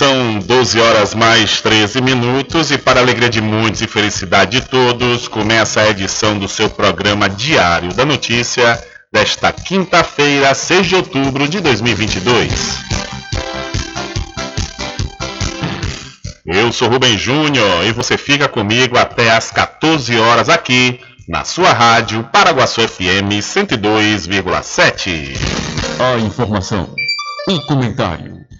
São 12 horas mais 13 minutos e para alegria de muitos e felicidade de todos, começa a edição do seu programa Diário da Notícia desta quinta-feira, 6 de outubro de 2022. Eu sou Rubem Júnior e você fica comigo até às 14 horas aqui na sua rádio Paraguaçu FM 102,7. A informação, o comentário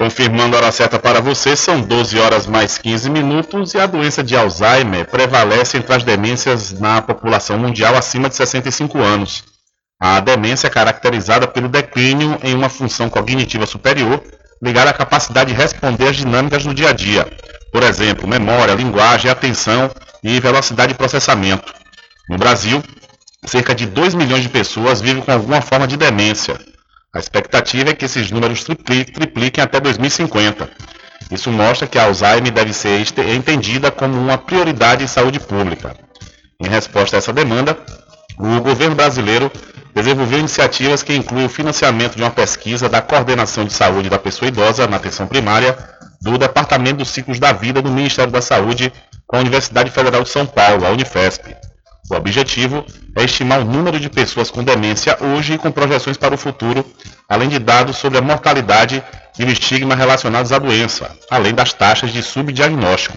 Confirmando a hora certa para você, são 12 horas mais 15 minutos e a doença de Alzheimer prevalece entre as demências na população mundial acima de 65 anos. A demência é caracterizada pelo declínio em uma função cognitiva superior ligada à capacidade de responder às dinâmicas do dia a dia. Por exemplo, memória, linguagem, atenção e velocidade de processamento. No Brasil, cerca de 2 milhões de pessoas vivem com alguma forma de demência. A expectativa é que esses números tripliquem até 2050. Isso mostra que a Alzheimer deve ser entendida como uma prioridade em saúde pública. Em resposta a essa demanda, o governo brasileiro desenvolveu iniciativas que incluem o financiamento de uma pesquisa da Coordenação de Saúde da Pessoa Idosa na atenção primária do Departamento dos Ciclos da Vida do Ministério da Saúde com a Universidade Federal de São Paulo, a Unifesp. O objetivo é estimar o número de pessoas com demência hoje e com projeções para o futuro, além de dados sobre a mortalidade e o estigma relacionados à doença, além das taxas de subdiagnóstico.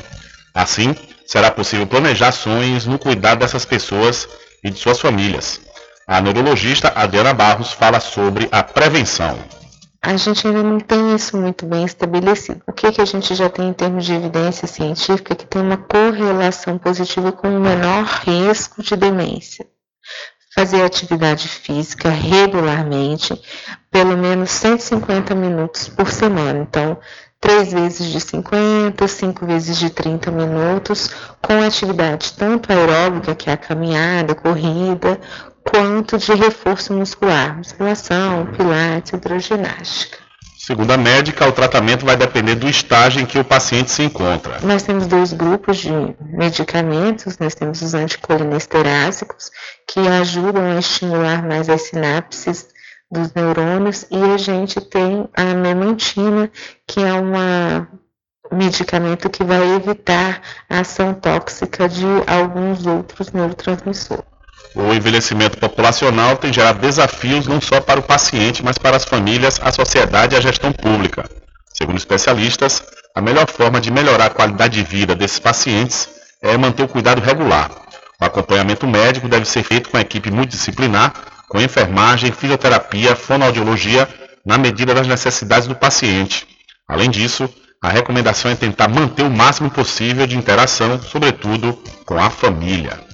Assim, será possível planejar ações no cuidado dessas pessoas e de suas famílias. A neurologista Adriana Barros fala sobre a prevenção a gente ainda não tem isso muito bem estabelecido. O que, que a gente já tem em termos de evidência científica que tem uma correlação positiva com o menor risco de demência. Fazer atividade física regularmente, pelo menos 150 minutos por semana. Então, três vezes de 50, cinco vezes de 30 minutos, com atividade tanto aeróbica, que é a caminhada, corrida, quanto de reforço muscular, musculação, pilates, hidroginástica. Segundo a médica, o tratamento vai depender do estágio em que o paciente se encontra. Nós temos dois grupos de medicamentos, nós temos os anticolinesterásicos, que ajudam a estimular mais as sinapses dos neurônios, e a gente tem a memantina, que é um medicamento que vai evitar a ação tóxica de alguns outros neurotransmissores. O envelhecimento populacional tem gerado desafios não só para o paciente, mas para as famílias, a sociedade e a gestão pública. Segundo especialistas, a melhor forma de melhorar a qualidade de vida desses pacientes é manter o cuidado regular. O acompanhamento médico deve ser feito com a equipe multidisciplinar, com enfermagem, fisioterapia, fonoaudiologia, na medida das necessidades do paciente. Além disso, a recomendação é tentar manter o máximo possível de interação, sobretudo com a família.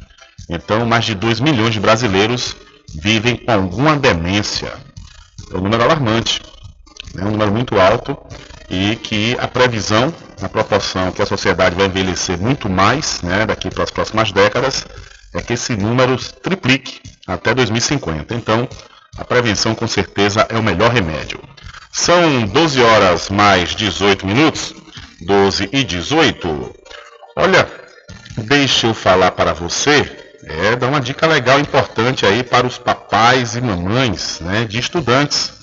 Então, mais de 2 milhões de brasileiros vivem com alguma demência. É um número alarmante, é um número muito alto e que a previsão, na proporção que a sociedade vai envelhecer muito mais né, daqui para as próximas décadas, é que esse número triplique até 2050. Então, a prevenção com certeza é o melhor remédio. São 12 horas mais 18 minutos, 12 e 18. Olha, deixa eu falar para você é, dá uma dica legal, importante aí para os papais e mamães né, de estudantes.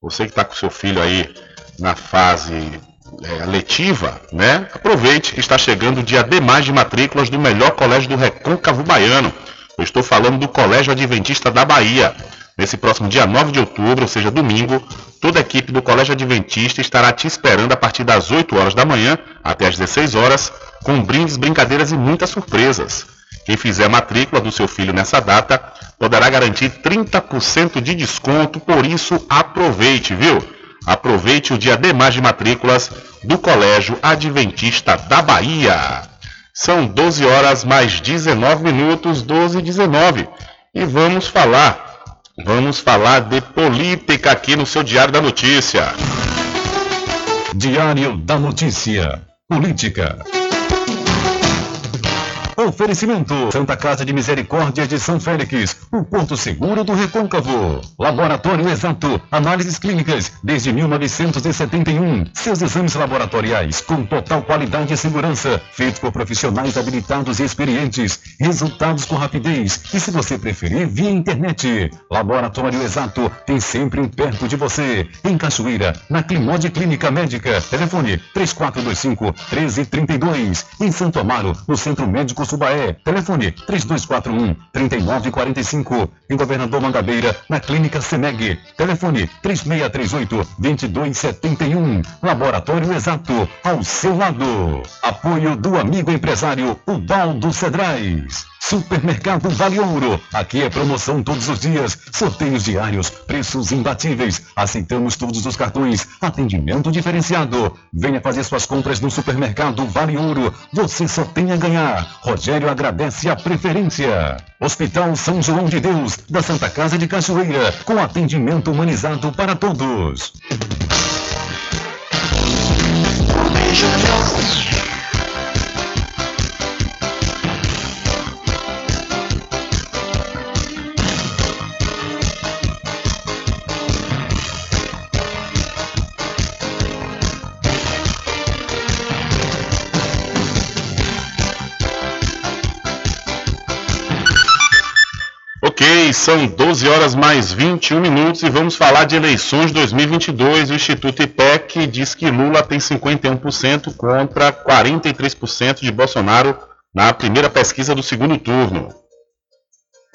Você que está com seu filho aí na fase é, letiva, né? Aproveite que está chegando o dia D mais de matrículas do melhor colégio do Recôncavo Baiano. Eu estou falando do Colégio Adventista da Bahia. Nesse próximo dia 9 de outubro, ou seja, domingo, toda a equipe do Colégio Adventista estará te esperando a partir das 8 horas da manhã até as 16 horas, com brindes, brincadeiras e muitas surpresas. Quem fizer a matrícula do seu filho nessa data poderá garantir 30% de desconto, por isso aproveite, viu? Aproveite o dia de mais de matrículas do Colégio Adventista da Bahia. São 12 horas mais 19 minutos, 12 e 19. E vamos falar, vamos falar de política aqui no seu Diário da Notícia. Diário da Notícia. Política. Oferecimento: Santa Casa de Misericórdia de São Félix, o Porto Seguro do Recôncavo. Laboratório Exato, análises clínicas desde 1971. Seus exames laboratoriais com total qualidade e segurança, feitos por profissionais habilitados e experientes. Resultados com rapidez e, se você preferir, via internet. Laboratório Exato tem sempre um perto de você. Em Cachoeira, na Climode Clínica Médica. Telefone 3425 1332. Em Santo Amaro, no Centro Médico Subaé. Telefone 3241 3945. Em Governador Mangabeira, na Clínica Seneg. Telefone 3638 2271. Laboratório Exato, ao seu lado. Apoio do amigo empresário Ubaldo Cedrais. Supermercado Vale Ouro. Aqui é promoção todos os dias, sorteios diários, preços imbatíveis. Aceitamos todos os cartões, atendimento diferenciado. Venha fazer suas compras no Supermercado Vale Ouro. Você só tem a ganhar. Rogério agradece a preferência. Hospital São João de Deus, da Santa Casa de Cachoeira, com atendimento humanizado para todos. Ok, são 12 horas mais 21 minutos e vamos falar de eleições 2022. O Instituto IPEC diz que Lula tem 51% contra 43% de Bolsonaro na primeira pesquisa do segundo turno.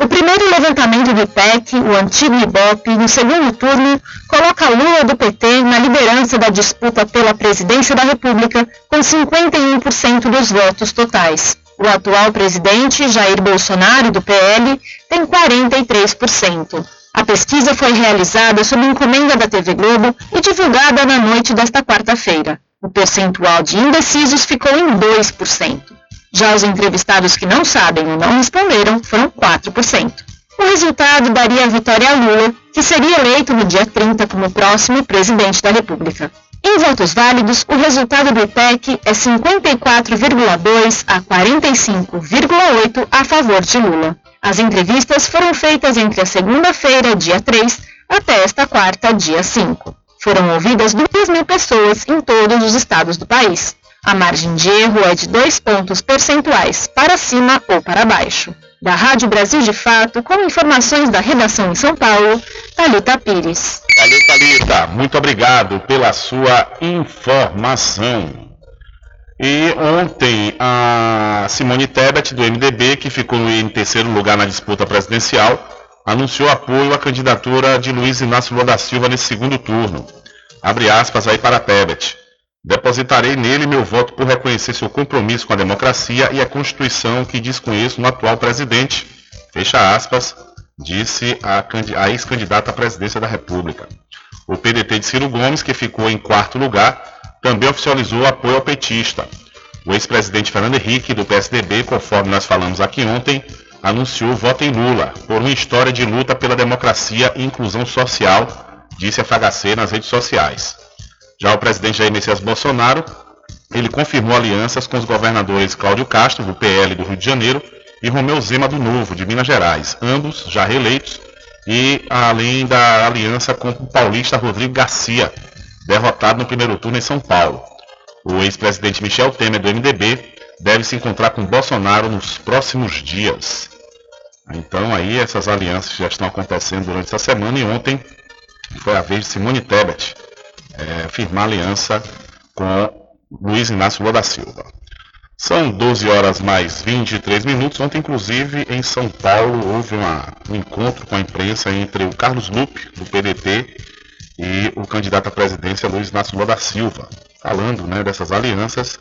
O primeiro levantamento do IPEC, o antigo IBOP, no segundo turno, coloca Lula do PT na liderança da disputa pela presidência da República, com 51% dos votos totais. O atual presidente, Jair Bolsonaro, do PL, tem 43%. A pesquisa foi realizada sob encomenda da TV Globo e divulgada na noite desta quarta-feira. O percentual de indecisos ficou em 2%. Já os entrevistados que não sabem ou não responderam foram 4%. O resultado daria a vitória a Lula, que seria eleito no dia 30 como próximo presidente da República. Em votos válidos, o resultado do IPEC é 54,2 a 45,8 a favor de Lula. As entrevistas foram feitas entre a segunda-feira, dia 3, até esta quarta, dia 5. Foram ouvidas 2 mil pessoas em todos os estados do país. A margem de erro é de 2 pontos percentuais, para cima ou para baixo. Da Rádio Brasil de Fato, com informações da redação em São Paulo, Thalita Pires. Valeu, Thalita. Muito obrigado pela sua informação. E ontem a Simone Tebet, do MDB, que ficou em terceiro lugar na disputa presidencial, anunciou apoio à candidatura de Luiz Inácio Lula da Silva nesse segundo turno. Abre aspas aí para Tebet. Depositarei nele meu voto por reconhecer seu compromisso com a democracia e a Constituição que desconheço no atual presidente. Fecha aspas, disse a, a ex-candidata à presidência da República. O PDT de Ciro Gomes, que ficou em quarto lugar, também oficializou apoio ao petista. O ex-presidente Fernando Henrique, do PSDB, conforme nós falamos aqui ontem, anunciou voto em Lula, por uma história de luta pela democracia e inclusão social, disse a FHC nas redes sociais. Já o presidente Jair Messias Bolsonaro, ele confirmou alianças com os governadores Cláudio Castro, do PL do Rio de Janeiro, e Romeu Zema do Novo, de Minas Gerais, ambos já reeleitos, e além da aliança com o paulista Rodrigo Garcia, derrotado no primeiro turno em São Paulo. O ex-presidente Michel Temer, do MDB, deve se encontrar com Bolsonaro nos próximos dias. Então aí essas alianças já estão acontecendo durante essa semana e ontem foi a vez de Simone Tebet é, firmar aliança com Luiz Inácio Lula da Silva. São 12 horas mais 23 minutos. Ontem, inclusive, em São Paulo, houve uma, um encontro com a imprensa entre o Carlos Lupe, do PDT, e o candidato à presidência Luiz Inácio Lula da Silva, falando né, dessas alianças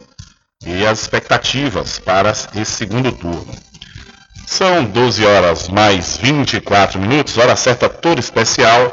e as expectativas para esse segundo turno. São 12 horas mais 24 minutos, hora certa toda especial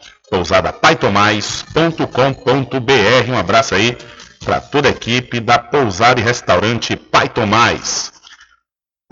pousadapaitomais.com.br. Um abraço aí para toda a equipe da Pousada e Restaurante Pai.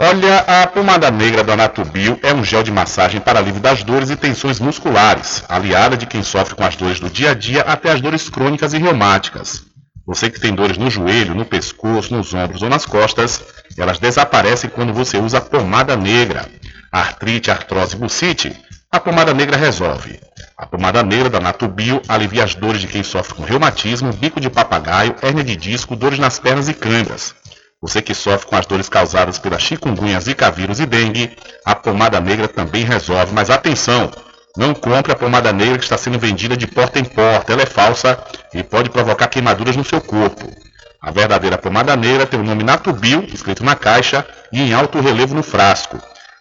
Olha, a pomada negra da Natubio é um gel de massagem para alívio das dores e tensões musculares, aliada de quem sofre com as dores do dia a dia até as dores crônicas e reumáticas. Você que tem dores no joelho, no pescoço, nos ombros ou nas costas, elas desaparecem quando você usa pomada negra. Artrite, artrose bucite, a pomada negra resolve. A pomada negra da Natubio alivia as dores de quem sofre com reumatismo, bico de papagaio, hérnia de disco, dores nas pernas e câimbras. Você que sofre com as dores causadas pela chikungunya, zika vírus e dengue, a pomada negra também resolve. Mas atenção, não compre a pomada negra que está sendo vendida de porta em porta. Ela é falsa e pode provocar queimaduras no seu corpo. A verdadeira pomada negra tem o nome Natubio escrito na caixa e em alto relevo no frasco.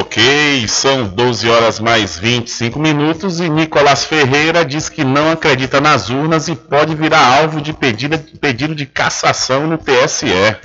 Ok, são 12 horas mais 25 minutos e Nicolas Ferreira diz que não acredita nas urnas e pode virar alvo de pedido, pedido de cassação no TSE.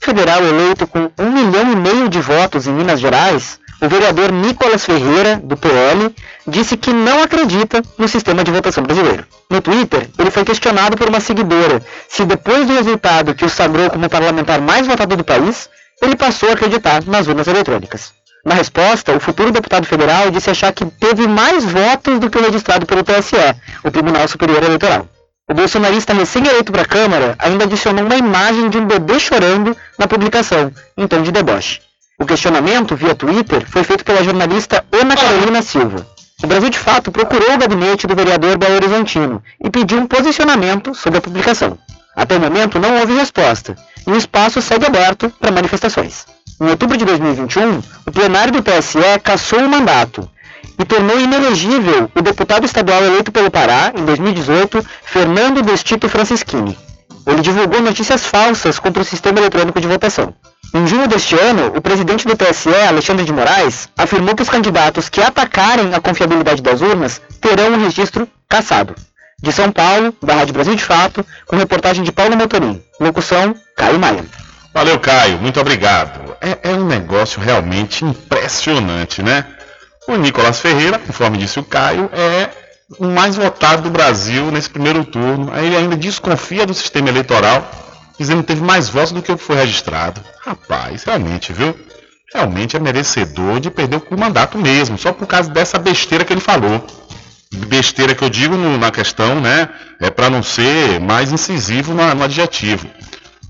Federal eleito com um milhão e meio de votos em Minas Gerais, o vereador Nicolas Ferreira, do PL, disse que não acredita no sistema de votação brasileiro. No Twitter, ele foi questionado por uma seguidora se depois do resultado que o sagrou como parlamentar mais votado do país, ele passou a acreditar nas urnas eletrônicas. Na resposta, o futuro deputado federal disse achar que teve mais votos do que o registrado pelo TSE, o Tribunal Superior Eleitoral. O bolsonarista recém-eleito para a Câmara ainda adicionou uma imagem de um bebê chorando na publicação, em tom de deboche. O questionamento, via Twitter, foi feito pela jornalista Ana Carolina Silva. O Brasil de Fato procurou o gabinete do vereador Belo Horizontino e pediu um posicionamento sobre a publicação. Até o momento não houve resposta, e o espaço segue aberto para manifestações. Em outubro de 2021, o plenário do TSE cassou o mandato e tornou inelegível o deputado estadual eleito pelo Pará, em 2018, Fernando Destito Francischini. Ele divulgou notícias falsas contra o sistema eletrônico de votação. Em junho deste ano, o presidente do TSE, Alexandre de Moraes, afirmou que os candidatos que atacarem a confiabilidade das urnas terão o registro cassado. De São Paulo, da Rádio Brasil de Fato, com reportagem de Paulo Motorim. Locução, Caio Maia. Valeu, Caio, muito obrigado. É, é, um negócio realmente impressionante, né? O Nicolas Ferreira, conforme disse o Caio, é o mais votado do Brasil nesse primeiro turno. Aí ele ainda desconfia do sistema eleitoral, dizendo que teve mais votos do que o que foi registrado. Rapaz, realmente, viu? Realmente é merecedor de perder o mandato mesmo, só por causa dessa besteira que ele falou. Besteira que eu digo no, na questão, né? É para não ser mais incisivo no, no adjetivo.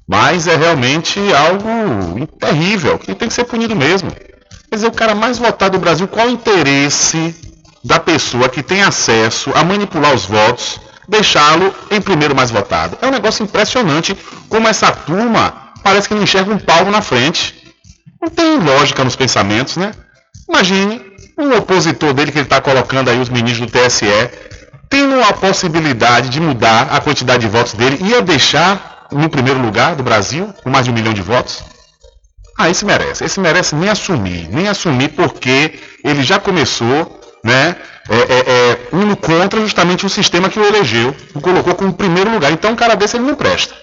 Mas é realmente algo terrível, que tem que ser punido mesmo. Quer dizer, o cara mais votado do Brasil, qual o interesse da pessoa que tem acesso a manipular os votos, deixá-lo em primeiro mais votado? É um negócio impressionante como essa turma parece que não enxerga um palmo na frente. Não tem lógica nos pensamentos, né? Imagine um opositor dele que ele está colocando aí os ministros do TSE, tendo a possibilidade de mudar a quantidade de votos dele, ia deixar no primeiro lugar do Brasil, com mais de um milhão de votos? Ah, esse merece. Esse merece nem assumir, nem assumir porque ele já começou, né, é, é, é, indo contra justamente o sistema que o elegeu, o colocou como primeiro lugar. Então, um cara desse ele não presta.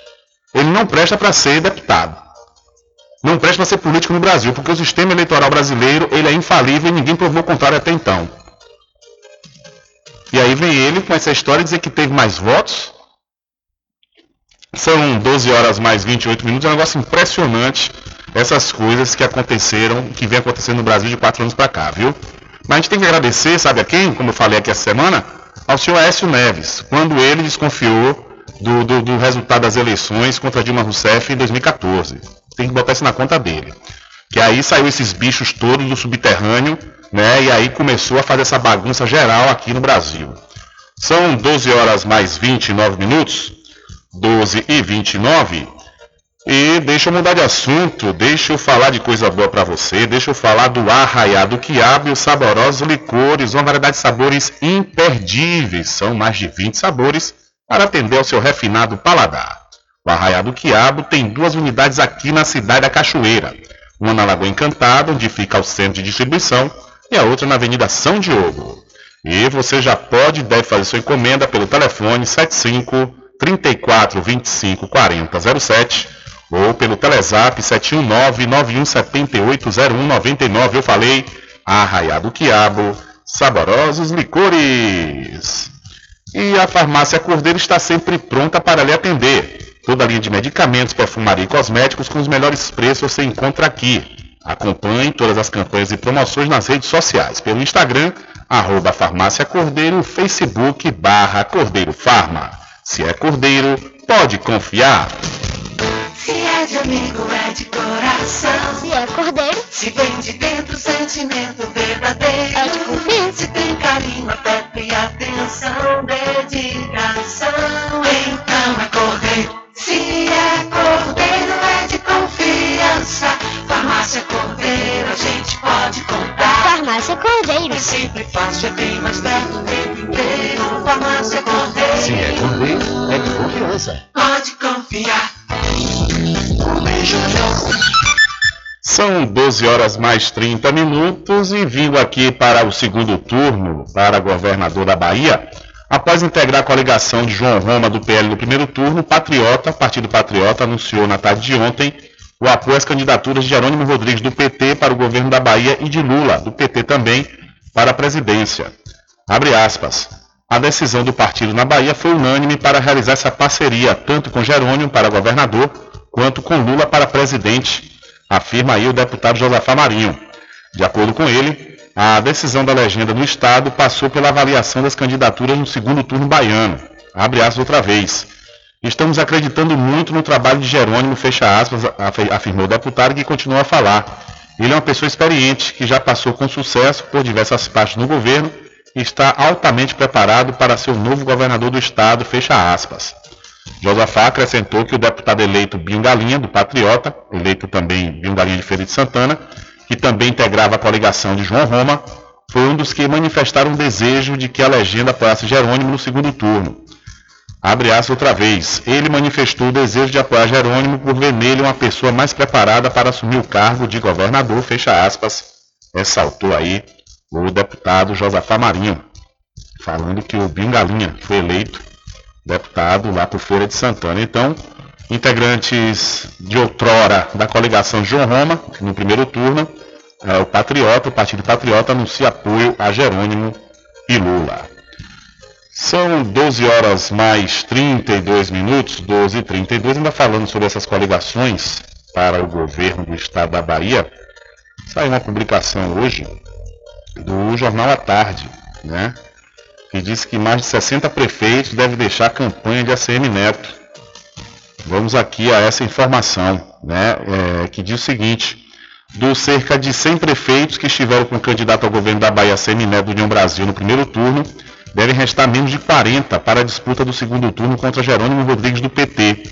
Ele não presta para ser deputado. Não presta para ser político no Brasil, porque o sistema eleitoral brasileiro ele é infalível e ninguém provou o contrário até então. E aí vem ele com essa história dizer que teve mais votos, são 12 horas mais 28 minutos, é um negócio impressionante. essas coisas que aconteceram, que vem acontecendo no Brasil de quatro anos para cá, viu? Mas a gente tem que agradecer, sabe a quem? Como eu falei aqui essa semana, ao senhor Aécio Neves, quando ele desconfiou do, do, do resultado das eleições contra Dilma Rousseff em 2014. Tem que botar isso na conta dele. Que aí saiu esses bichos todos do subterrâneo, né? E aí começou a fazer essa bagunça geral aqui no Brasil. São 12 horas mais 29 minutos. 12 e 29. E deixa eu mudar de assunto, deixa eu falar de coisa boa para você, deixa eu falar do arraiado quiabo e os saborosos licores, uma variedade de sabores imperdíveis, são mais de 20 sabores para atender ao seu refinado paladar. O arraiado quiabo tem duas unidades aqui na cidade da Cachoeira, uma na Lagoa Encantada, onde fica o centro de distribuição, e a outra na Avenida São Diogo. E você já pode e deve fazer sua encomenda pelo telefone 75 34 25 40 07 ou pelo Telezap 719-9178-0199. Eu falei, Arraiado Quiabo, saborosos licores. E a farmácia Cordeiro está sempre pronta para lhe atender. Toda a linha de medicamentos, perfumaria e cosméticos com os melhores preços você encontra aqui. Acompanhe todas as campanhas e promoções nas redes sociais, pelo Instagram, arroba farmácia Cordeiro, Facebook, barra Cordeiro Farma. Se é Cordeiro, pode confiar. Se é de amigo, é de coração. Se é cordeiro, Se vem de dentro, sentimento verdadeiro. É de confiança. Se tem carinho, afeto e atenção, dedicação. Então é cordeiro. Se é cordeiro, é de confiança. Farmácia Cordeiro, a gente pode contar. farmácia cordeiro. É sempre fácil, é bem mais perto o tempo inteiro. Farmácia Cordeiro. Se é cordeiro, é de confiança. Pode confiar. São 12 horas mais 30 minutos e vindo aqui para o segundo turno para governador da Bahia, após integrar a coligação de João Roma do PL no primeiro turno, o Patriota, Partido Patriota, anunciou na tarde de ontem o apoio às candidaturas de Jerônimo Rodrigues do PT para o governo da Bahia e de Lula, do PT também, para a presidência. Abre aspas. A decisão do partido na Bahia foi unânime para realizar essa parceria, tanto com Jerônimo para governador, quanto com Lula para presidente, afirma aí o deputado Josafá Marinho. De acordo com ele, a decisão da legenda do Estado passou pela avaliação das candidaturas no segundo turno baiano. Abre aspas outra vez. Estamos acreditando muito no trabalho de Jerônimo, fecha aspas, afirmou o deputado que continua a falar. Ele é uma pessoa experiente que já passou com sucesso por diversas partes no governo e está altamente preparado para ser o novo governador do estado, fecha aspas. Josafá acrescentou que o deputado eleito Binho Galinha, do Patriota, eleito também Binho Galinha de Feira de Santana, que também integrava a coligação de João Roma, foi um dos que manifestaram o desejo de que a legenda apoiasse Jerônimo no segundo turno. Abre aspas outra vez. Ele manifestou o desejo de apoiar Jerônimo por ver nele uma pessoa mais preparada para assumir o cargo de governador, fecha aspas, ressaltou aí o deputado Josafá Marinho, falando que o Binho Galinha foi eleito deputado lá por Feira de Santana. Então, integrantes de outrora da coligação João Roma, no primeiro turno, é, o Patriota, o Partido Patriota, anuncia apoio a Jerônimo e Lula. São 12 horas mais 32 minutos, 12 e 32, ainda falando sobre essas coligações para o governo do estado da Bahia. Saiu uma publicação hoje do Jornal à Tarde, né? Que diz que mais de 60 prefeitos devem deixar a campanha de ACM Neto. Vamos aqui a essa informação, né? É, que diz o seguinte: dos cerca de 100 prefeitos que estiveram com o candidato ao governo da Bahia ACM Neto do União Brasil no primeiro turno, devem restar menos de 40 para a disputa do segundo turno contra Jerônimo Rodrigues do PT.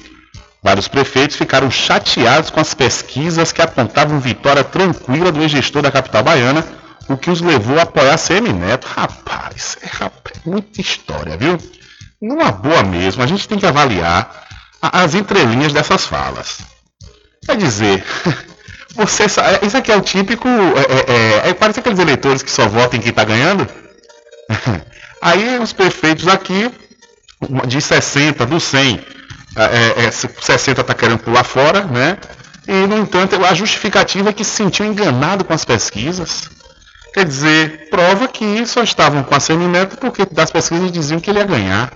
Vários prefeitos ficaram chateados com as pesquisas que apontavam vitória tranquila do ex-gestor da capital baiana, o que os levou a apoiar CM Neto. Rapaz, é rapaz, muita história, viu? Numa boa mesmo, a gente tem que avaliar as entrelinhas dessas falas. Quer dizer, você sa- isso aqui é o típico. É, é, é, parece aqueles eleitores que só votam em quem está ganhando. Aí os prefeitos aqui, de 60, dos 100, é, é, 60 está querendo pular fora, né? E, no entanto, a justificativa é que se sentiu enganado com as pesquisas. Quer dizer, prova que só estavam com a Semineto porque das pesquisas diziam que ele ia ganhar.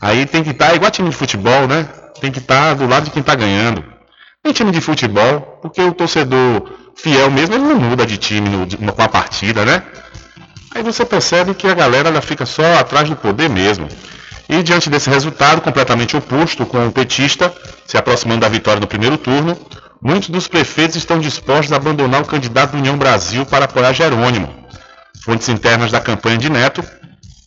Aí tem que estar, igual time de futebol, né? Tem que estar do lado de quem está ganhando. em time de futebol, porque o torcedor fiel mesmo, ele não muda de time no, com a partida, né? Aí você percebe que a galera ela fica só atrás do poder mesmo. E diante desse resultado completamente oposto, com o petista se aproximando da vitória no primeiro turno, muitos dos prefeitos estão dispostos a abandonar o candidato do União Brasil para apoiar Jerônimo. Fontes internas da campanha de Neto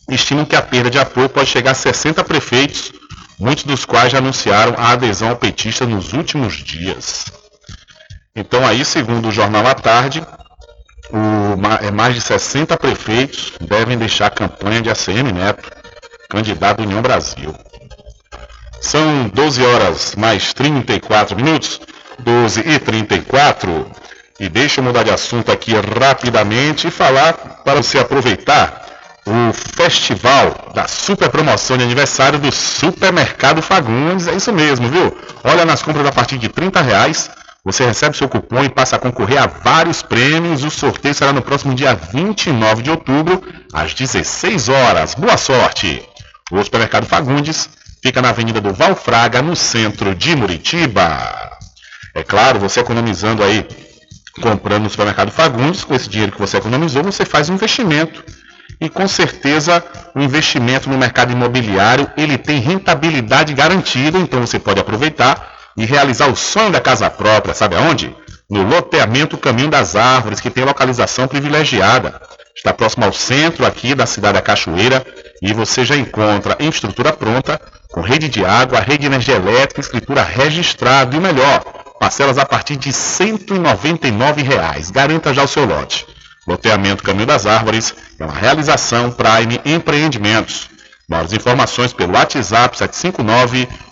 estimam que a perda de apoio pode chegar a 60 prefeitos, muitos dos quais já anunciaram a adesão ao petista nos últimos dias. Então aí, segundo o jornal à tarde, o, é mais de 60 prefeitos devem deixar a campanha de ACM Neto, candidato União Brasil. São 12 horas mais 34 minutos, 12 e 34. E deixa eu mudar de assunto aqui rapidamente e falar para você aproveitar o festival da super promoção de aniversário do Supermercado Fagundes. É isso mesmo, viu? Olha nas compras a partir de 30 reais você recebe seu cupom e passa a concorrer a vários prêmios. O sorteio será no próximo dia 29 de outubro, às 16 horas. Boa sorte! O Supermercado Fagundes fica na Avenida do Valfraga, no centro de Muritiba. É claro, você economizando aí, comprando no Supermercado Fagundes, com esse dinheiro que você economizou, você faz um investimento. E com certeza o investimento no mercado imobiliário ele tem rentabilidade garantida, então você pode aproveitar e realizar o sonho da casa própria, sabe aonde? No loteamento Caminho das Árvores, que tem localização privilegiada. Está próximo ao centro aqui da cidade da Cachoeira e você já encontra em estrutura pronta, com rede de água, rede de energia elétrica, escritura registrada e o melhor, parcelas a partir de 199 reais. Garanta já o seu lote. Loteamento Caminho das Árvores é uma realização Prime Empreendimentos. Mais informações pelo WhatsApp 759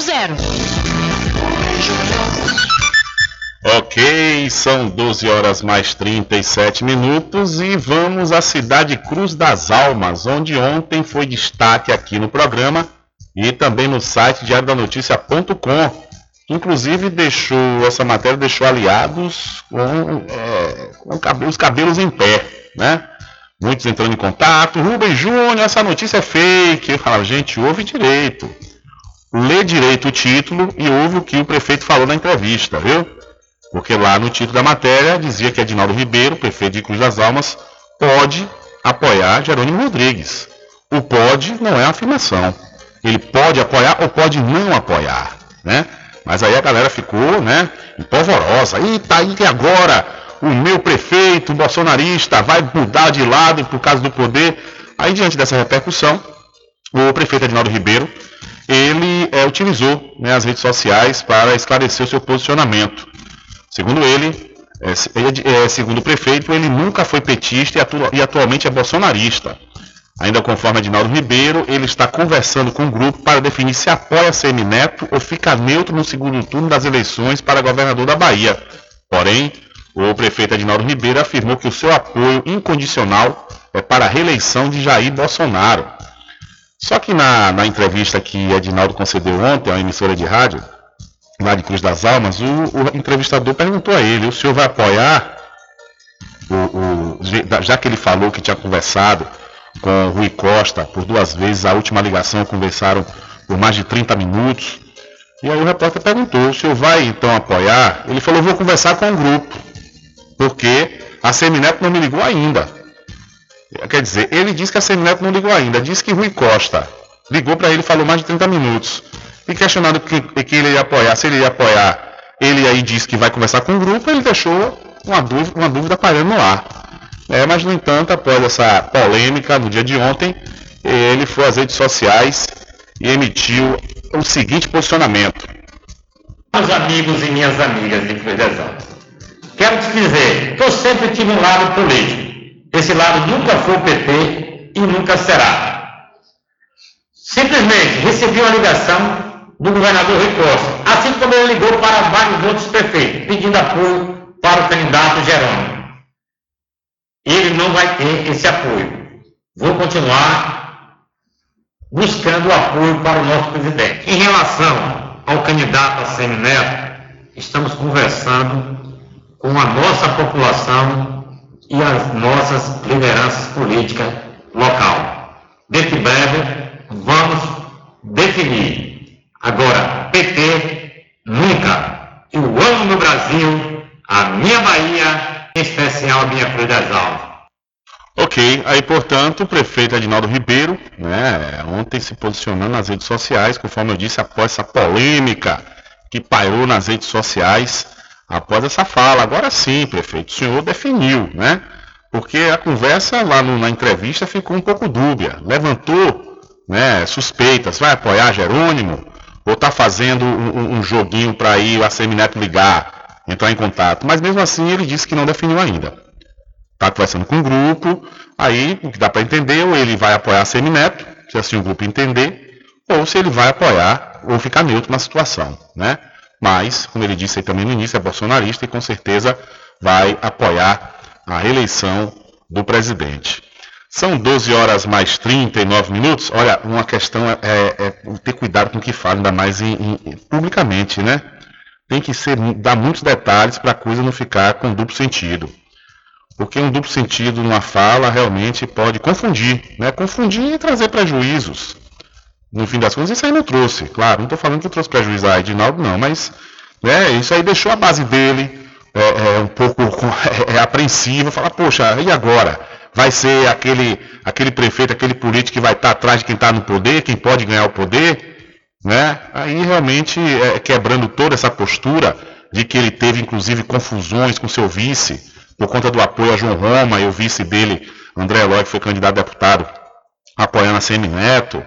100. Ok, são 12 horas mais 37 minutos e vamos à cidade Cruz das Almas, onde ontem foi destaque aqui no programa e também no site diariodanoticia.com. Inclusive deixou, essa matéria deixou aliados com, é, com os cabelos em pé, né? Muitos entrando em contato. Rubem Júnior, essa notícia é fake. Eu falava, gente, ouve direito lê direito o título e ouve o que o prefeito falou na entrevista, viu? Porque lá no título da matéria dizia que Edinaldo Ribeiro, prefeito de Cruz das Almas, pode apoiar Jerônimo Rodrigues. O pode não é afirmação. Ele pode apoiar ou pode não apoiar, né? Mas aí a galera ficou, né, empolvorosa. E aí que agora o meu prefeito bolsonarista vai mudar de lado por causa do poder. Aí diante dessa repercussão, o prefeito Edinaldo Ribeiro ele é, utilizou né, as redes sociais para esclarecer o seu posicionamento. Segundo ele, é, é, segundo o prefeito, ele nunca foi petista e, e atualmente é bolsonarista. Ainda conforme Adinaldo Ribeiro, ele está conversando com o grupo para definir se apoia Semineto ou fica neutro no segundo turno das eleições para governador da Bahia. Porém, o prefeito Adinaldo Ribeiro afirmou que o seu apoio incondicional é para a reeleição de Jair Bolsonaro. Só que na, na entrevista que Edinaldo concedeu ontem à emissora de rádio, lá de Cruz das Almas, o, o entrevistador perguntou a ele: o senhor vai apoiar? O, o, já que ele falou que tinha conversado com Rui Costa por duas vezes, a última ligação conversaram por mais de 30 minutos. E aí o repórter perguntou: o senhor vai então apoiar? Ele falou: vou conversar com o grupo, porque a Semineto não me ligou ainda. Quer dizer, ele disse que a Semineto não ligou ainda, disse que Rui Costa ligou para ele falou mais de 30 minutos. E questionado que, que ele ia apoiar, se ele ia apoiar, ele aí disse que vai conversar com o grupo, ele deixou uma dúvida, uma dúvida parando no ar. É, mas, no entanto, após essa polêmica no dia de ontem, ele foi às redes sociais e emitiu o seguinte posicionamento. Meus amigos e minhas amigas de Cruz quero te dizer que eu sempre tive um lado político. Esse lado nunca foi o PT e nunca será. Simplesmente recebi uma ligação do governador Rui Costa, assim como ele ligou para vários outros prefeitos, pedindo apoio para o candidato Jerônimo. Ele não vai ter esse apoio. Vou continuar buscando apoio para o nosso presidente. Em relação ao candidato a Semineto, estamos conversando com a nossa população e as nossas lideranças políticas local. Dentro de breve, vamos definir. Agora, PT, nunca. Eu amo meu Brasil, a minha Bahia, em especial a minha Cruz das. Ok, aí portanto o prefeito Adinaldo Ribeiro, né, ontem se posicionando nas redes sociais, conforme eu disse, após essa polêmica que pairou nas redes sociais, após essa fala. Agora sim, prefeito, o senhor definiu, né? Porque a conversa lá no, na entrevista ficou um pouco dúbia. Levantou né, suspeitas, vai apoiar Jerônimo? Ou está fazendo um, um joguinho para ir o ACM Neto ligar, entrar em contato? Mas mesmo assim ele disse que não definiu ainda. Está conversando com o grupo, aí o que dá para entender, ou ele vai apoiar Semineto, se assim o grupo entender, ou se ele vai apoiar ou ficar neutro na situação, né? Mas, como ele disse aí também no início, é bolsonarista e com certeza vai apoiar a reeleição do presidente. São 12 horas mais 39 minutos. Olha, uma questão é, é, é ter cuidado com o que fala, ainda mais em, em, publicamente, né? Tem que ser, dar muitos detalhes para a coisa não ficar com duplo sentido. Porque um duplo sentido numa fala realmente pode confundir, né? Confundir e trazer prejuízos. No fim das contas, isso aí não trouxe. Claro, não estou falando que trouxe prejuízo a Edinaldo, não, mas né, isso aí deixou a base dele é, é um pouco é, é apreensiva. Falar, poxa, e agora? Vai ser aquele, aquele prefeito, aquele político que vai estar atrás de quem está no poder, quem pode ganhar o poder? Né? Aí realmente é, quebrando toda essa postura de que ele teve inclusive confusões com seu vice por conta do apoio a João Roma e o vice dele, André Eloy, que foi candidato a deputado, apoiando a CM Neto.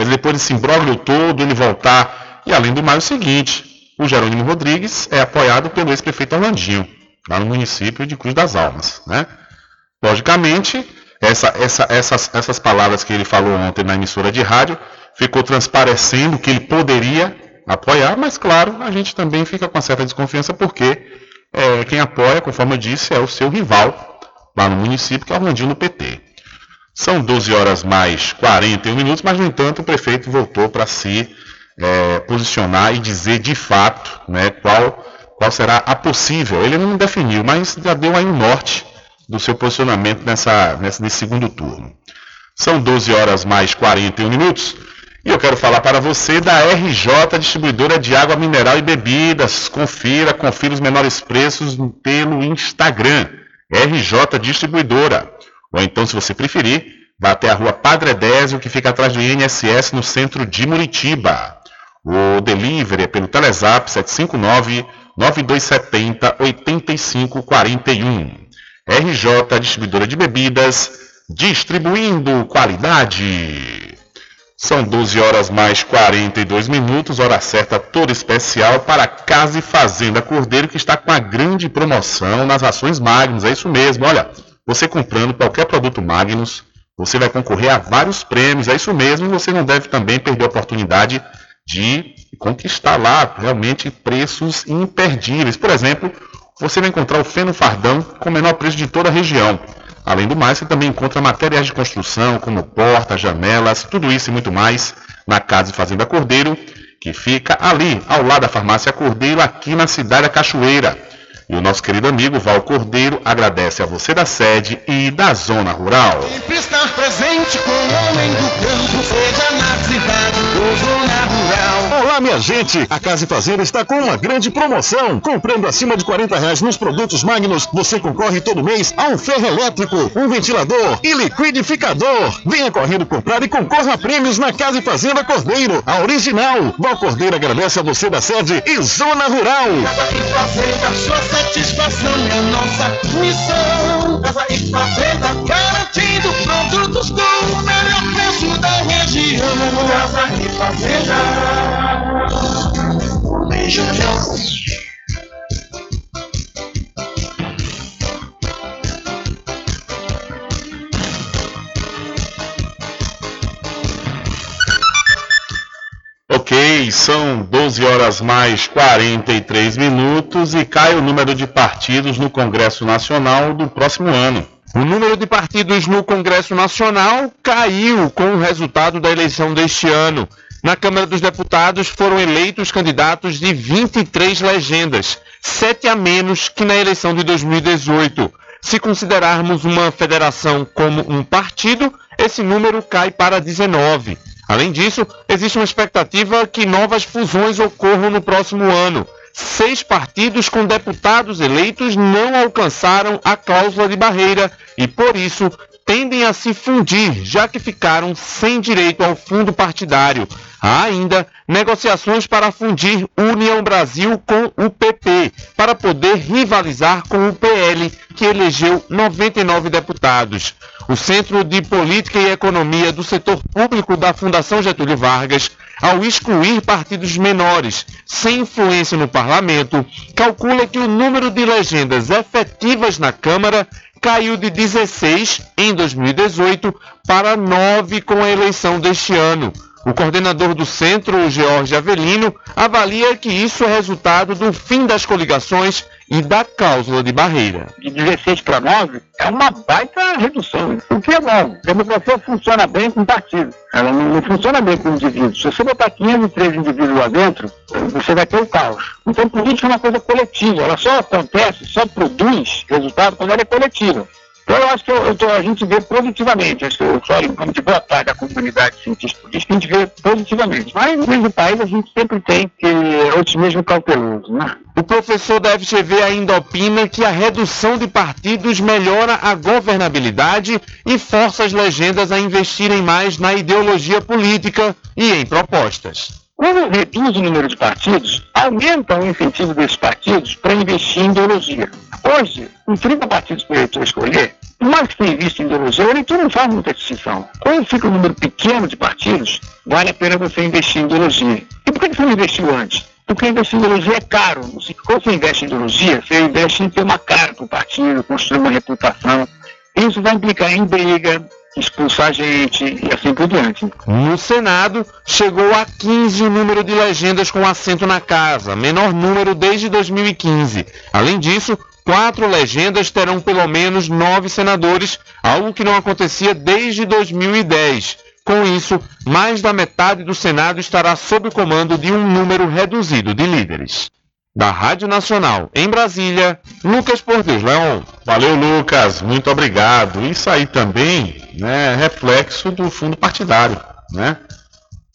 Mas depois desse imbróglio todo, ele voltar. E além do mais, o seguinte: o Jerônimo Rodrigues é apoiado pelo ex-prefeito Orlandinho, lá no município de Cruz das Almas. Né? Logicamente, essa, essa, essas, essas palavras que ele falou ontem na emissora de rádio ficou transparecendo que ele poderia apoiar, mas claro, a gente também fica com uma certa desconfiança porque é, quem apoia, conforme eu disse, é o seu rival lá no município, que é o Rondinho no PT. São 12 horas mais 41 minutos, mas no entanto o prefeito voltou para se é, posicionar e dizer de fato né, qual, qual será a possível. Ele não definiu, mas já deu aí um norte do seu posicionamento nessa, nessa, nesse segundo turno. São 12 horas mais 41 minutos. E eu quero falar para você da RJ Distribuidora de Água Mineral e Bebidas. Confira, confira os menores preços pelo Instagram. RJ Distribuidora. Ou então, se você preferir, vá até a rua Padre Désio, que fica atrás do INSS, no centro de Muritiba. O delivery é pelo Telezap 759-9270-8541. RJ Distribuidora de Bebidas, distribuindo qualidade. São 12 horas mais 42 minutos, hora certa toda especial para Casa e Fazenda Cordeiro, que está com a grande promoção nas ações Magnus. É isso mesmo, olha, você comprando qualquer produto Magnus, você vai concorrer a vários prêmios. É isso mesmo, você não deve também perder a oportunidade de conquistar lá realmente preços imperdíveis. Por exemplo, você vai encontrar o feno fardão com o menor preço de toda a região. Além do mais, você também encontra materiais de construção, como portas, janelas, tudo isso e muito mais na Casa e Fazenda Cordeiro, que fica ali, ao lado da Farmácia Cordeiro, aqui na cidade da Cachoeira. E o nosso querido amigo Val Cordeiro agradece a você da sede e da zona rural. Sempre estar presente com o homem do campo, seja na cidade ou zona rural. Minha gente! A Casa e Fazenda está com uma grande promoção. Comprando acima de 40 reais nos produtos Magnus, você concorre todo mês a um ferro elétrico, um ventilador e liquidificador. Venha correndo comprar e concorra a prêmios na Casa e Fazenda Cordeiro, a original. Val Cordeiro agradece a você da sede e zona rural. Casa e Fazenda, sua satisfação é nossa missão. Casa e Fazenda, garantindo produtos com o melhor preço da região. Casa e Fazenda, Ok, são 12 horas mais 43 minutos e cai o número de partidos no Congresso Nacional do próximo ano. O número de partidos no Congresso Nacional caiu com o resultado da eleição deste ano. Na Câmara dos Deputados foram eleitos candidatos de 23 legendas, sete a menos que na eleição de 2018. Se considerarmos uma federação como um partido, esse número cai para 19. Além disso, existe uma expectativa que novas fusões ocorram no próximo ano. Seis partidos com deputados eleitos não alcançaram a cláusula de barreira e, por isso, tendem a se fundir, já que ficaram sem direito ao fundo partidário. Há ainda negociações para fundir União Brasil com o PP, para poder rivalizar com o PL, que elegeu 99 deputados. O Centro de Política e Economia do Setor Público da Fundação Getúlio Vargas, ao excluir partidos menores sem influência no parlamento, calcula que o número de legendas efetivas na Câmara caiu de 16 em 2018 para 9 com a eleição deste ano. O coordenador do centro, George Avelino, avalia que isso é resultado do fim das coligações e da cláusula de barreira. De 16 para 9 é uma baita redução. O que é bom? A democracia funciona bem com partidos. Ela não, não, funciona bem com indivíduos. Se você botar 503 indivíduos lá dentro, você vai ter o um caos. Então, política é uma coisa coletiva. Ela só acontece, só produz resultado quando ela é coletiva. Eu acho que eu, eu a gente vê positivamente. Acho que eu só como de boa tarde à comunidade científica política, a gente vê positivamente. Mas no mesmo país a gente sempre tem que otimismo cauteloso, né? O professor da FGV ainda opina que a redução de partidos melhora a governabilidade e força as legendas a investirem mais na ideologia política e em propostas. Quando reduz o número de partidos, aumenta o incentivo desses partidos para investir em ideologia. Hoje, com 30 partidos para o eleitor escolher, mais que tenha visto em ideologia, o eleitor não faz muita distinção. Quando fica um número pequeno de partidos, vale a pena você investir em ideologia. E por que você não investiu antes? Porque investir em ideologia é caro. Quando você investe em ideologia, você investe em ter uma cara para o partido, construir uma reputação. Isso vai implicar em briga, expulsar gente e assim por diante. No Senado, chegou a 15 o número de legendas com assento na casa, menor número desde 2015. Além disso, quatro legendas terão pelo menos nove senadores, algo que não acontecia desde 2010. Com isso, mais da metade do Senado estará sob o comando de um número reduzido de líderes. Da Rádio Nacional em Brasília, Lucas Portes Leão. Valeu, Lucas, muito obrigado. Isso aí também né, é reflexo do fundo partidário. Né?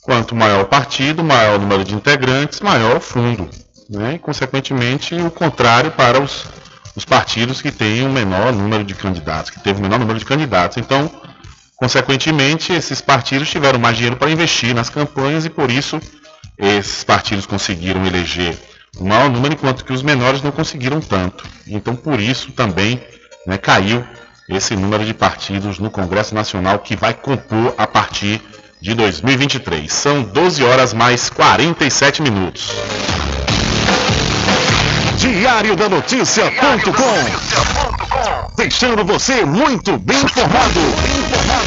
Quanto maior o partido, maior o número de integrantes, maior o fundo. Né? E, consequentemente, o contrário para os, os partidos que têm o um menor número de candidatos, que teve o menor número de candidatos. Então, consequentemente, esses partidos tiveram mais dinheiro para investir nas campanhas e, por isso, esses partidos conseguiram eleger o maior número, enquanto que os menores não conseguiram tanto. Então, por isso também né, caiu esse número de partidos no Congresso Nacional que vai compor a partir de 2023. São 12 horas mais 47 minutos. Diário da Notícia.com Deixando você muito bem informado.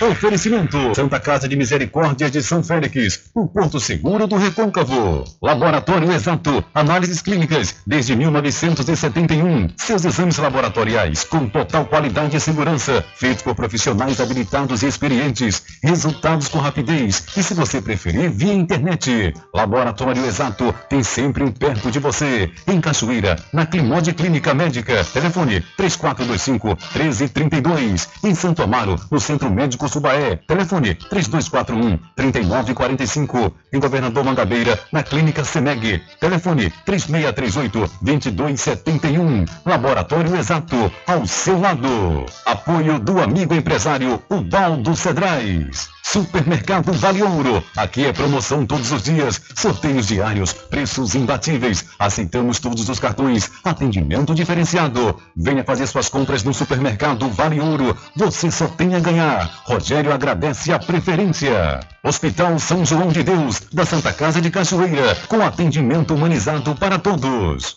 Oferecimento Santa Casa de Misericórdia de São Félix, o Porto Seguro do Recôncavo. Laboratório Exato, análises clínicas desde 1971. Seus exames laboratoriais com total qualidade e segurança, feitos por profissionais habilitados e experientes. Resultados com rapidez e, se você preferir, via internet. Laboratório Exato tem sempre um perto de você. Em Cachoeira, na Climode Clínica Médica. Telefone 3425 1332. Em Santo Amaro, no Centro Médico Subaé. Telefone 3241-3945. Em Governador Mangabeira, na Clínica Semeg. Telefone 3638-2271. Laboratório Exato, ao seu lado. Apoio do amigo empresário Ubaldo Cedrais. Supermercado Vale Ouro. Aqui é promoção todos os dias. Sorteios diários, preços imbatíveis. Aceitamos todos os cartões. Atendimento diferenciado. Venha fazer suas compras no Supermercado Vale Ouro. Você só tem a ganhar. Rogério agradece a preferência. Hospital São João de Deus, da Santa Casa de Cachoeira, com atendimento humanizado para todos.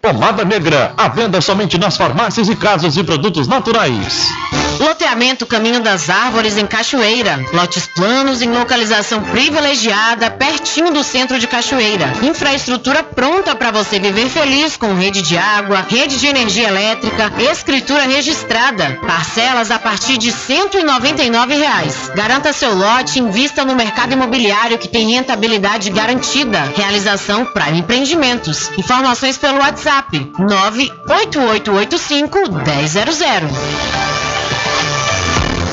Pomada Negra, à venda somente nas farmácias e casas de produtos naturais. Loteamento Caminho das Árvores em Cachoeira. Lotes planos em localização privilegiada, pertinho do centro de Cachoeira. Infraestrutura pronta para você viver feliz com rede de água, rede de energia elétrica, escritura registrada. Parcelas a partir de 199 reais. Garanta seu lote invista no mercado imobiliário que tem rentabilidade garantida. Realização Prime Empreendimentos. Informações pelo WhatsApp 98885 1000.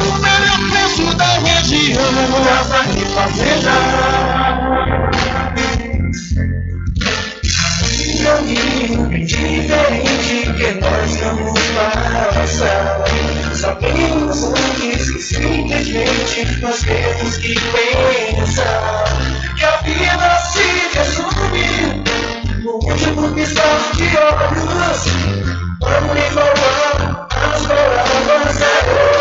o melhor preço da região. Casa e Fazenda. Caminho diferente que nós vamos passar. Sabemos antes que simplesmente nós temos que pensar que a vida se resume no último piscar de olhos. Vamos igualar as palavras da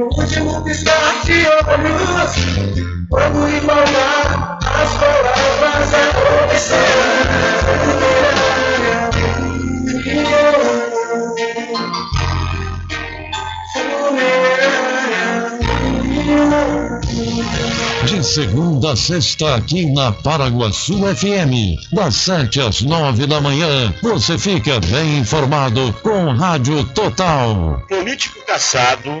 no último piscar de olhos. Vamos igualar as palavras da opção. De segunda a sexta aqui na Paraguaçu FM, das 7 às 9 da manhã, você fica bem informado com Rádio Total. Político caçado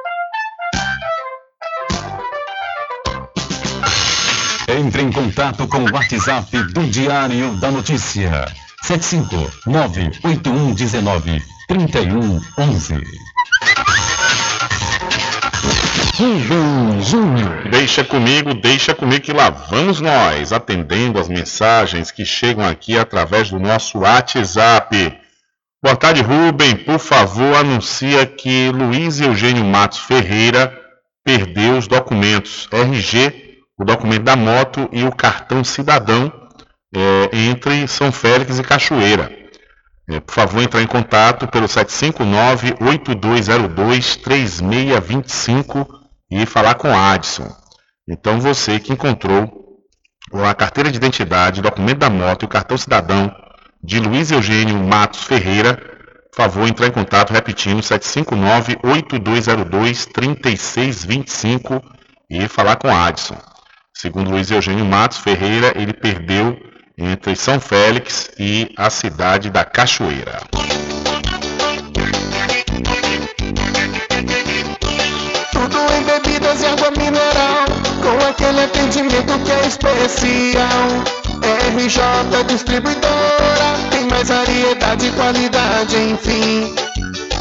Entre em contato com o WhatsApp do Diário da Notícia. 759-8119-3111. Deixa comigo, deixa comigo que lá vamos nós, atendendo as mensagens que chegam aqui através do nosso WhatsApp. Boa tarde, Rubem. Por favor, anuncia que Luiz Eugênio Matos Ferreira perdeu os documentos RG, o documento da moto e o cartão cidadão é, entre São Félix e Cachoeira. É, por favor, entrar em contato pelo 759-8202-3625 e falar com Adson. Então, você que encontrou a carteira de identidade, documento da moto e o cartão cidadão de Luiz Eugênio Matos Ferreira, por favor, entrar em contato repetindo 759-8202-3625 e falar com Adson. Segundo Luiz Eugênio Matos Ferreira, ele perdeu entre São Félix e a cidade da Cachoeira. Tudo em bebidas e água mineral, com aquele atendimento que é especial. RJ Distribuidora, tem mais variedade e qualidade, enfim.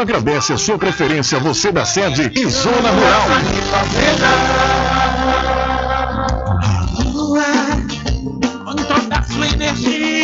agradece a sua preferência, você da sede e zona rural. A sua energia.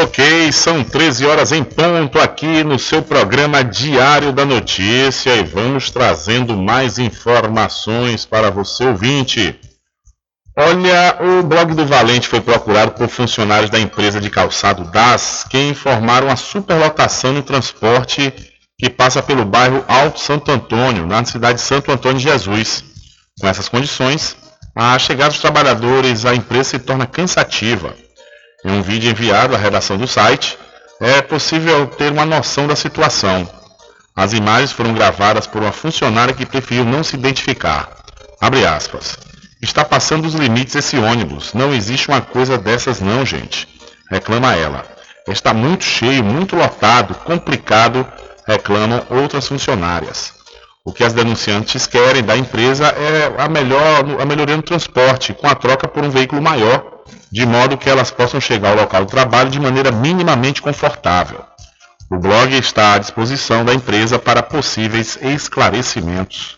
Ok, são 13 horas em ponto aqui no seu programa Diário da Notícia e vamos trazendo mais informações para você ouvinte. Olha, o blog do Valente foi procurado por funcionários da empresa de calçado DAS que informaram a superlotação no transporte que passa pelo bairro Alto Santo Antônio, na cidade de Santo Antônio de Jesus. Com essas condições, a chegada dos trabalhadores à empresa se torna cansativa. Em um vídeo enviado à redação do site, é possível ter uma noção da situação. As imagens foram gravadas por uma funcionária que preferiu não se identificar. Abre aspas. Está passando os limites esse ônibus. Não existe uma coisa dessas não, gente. Reclama ela. Está muito cheio, muito lotado, complicado, reclamam outras funcionárias. O que as denunciantes querem da empresa é a, melhor, a melhoria no transporte, com a troca por um veículo maior, de modo que elas possam chegar ao local do trabalho de maneira minimamente confortável. O blog está à disposição da empresa para possíveis esclarecimentos.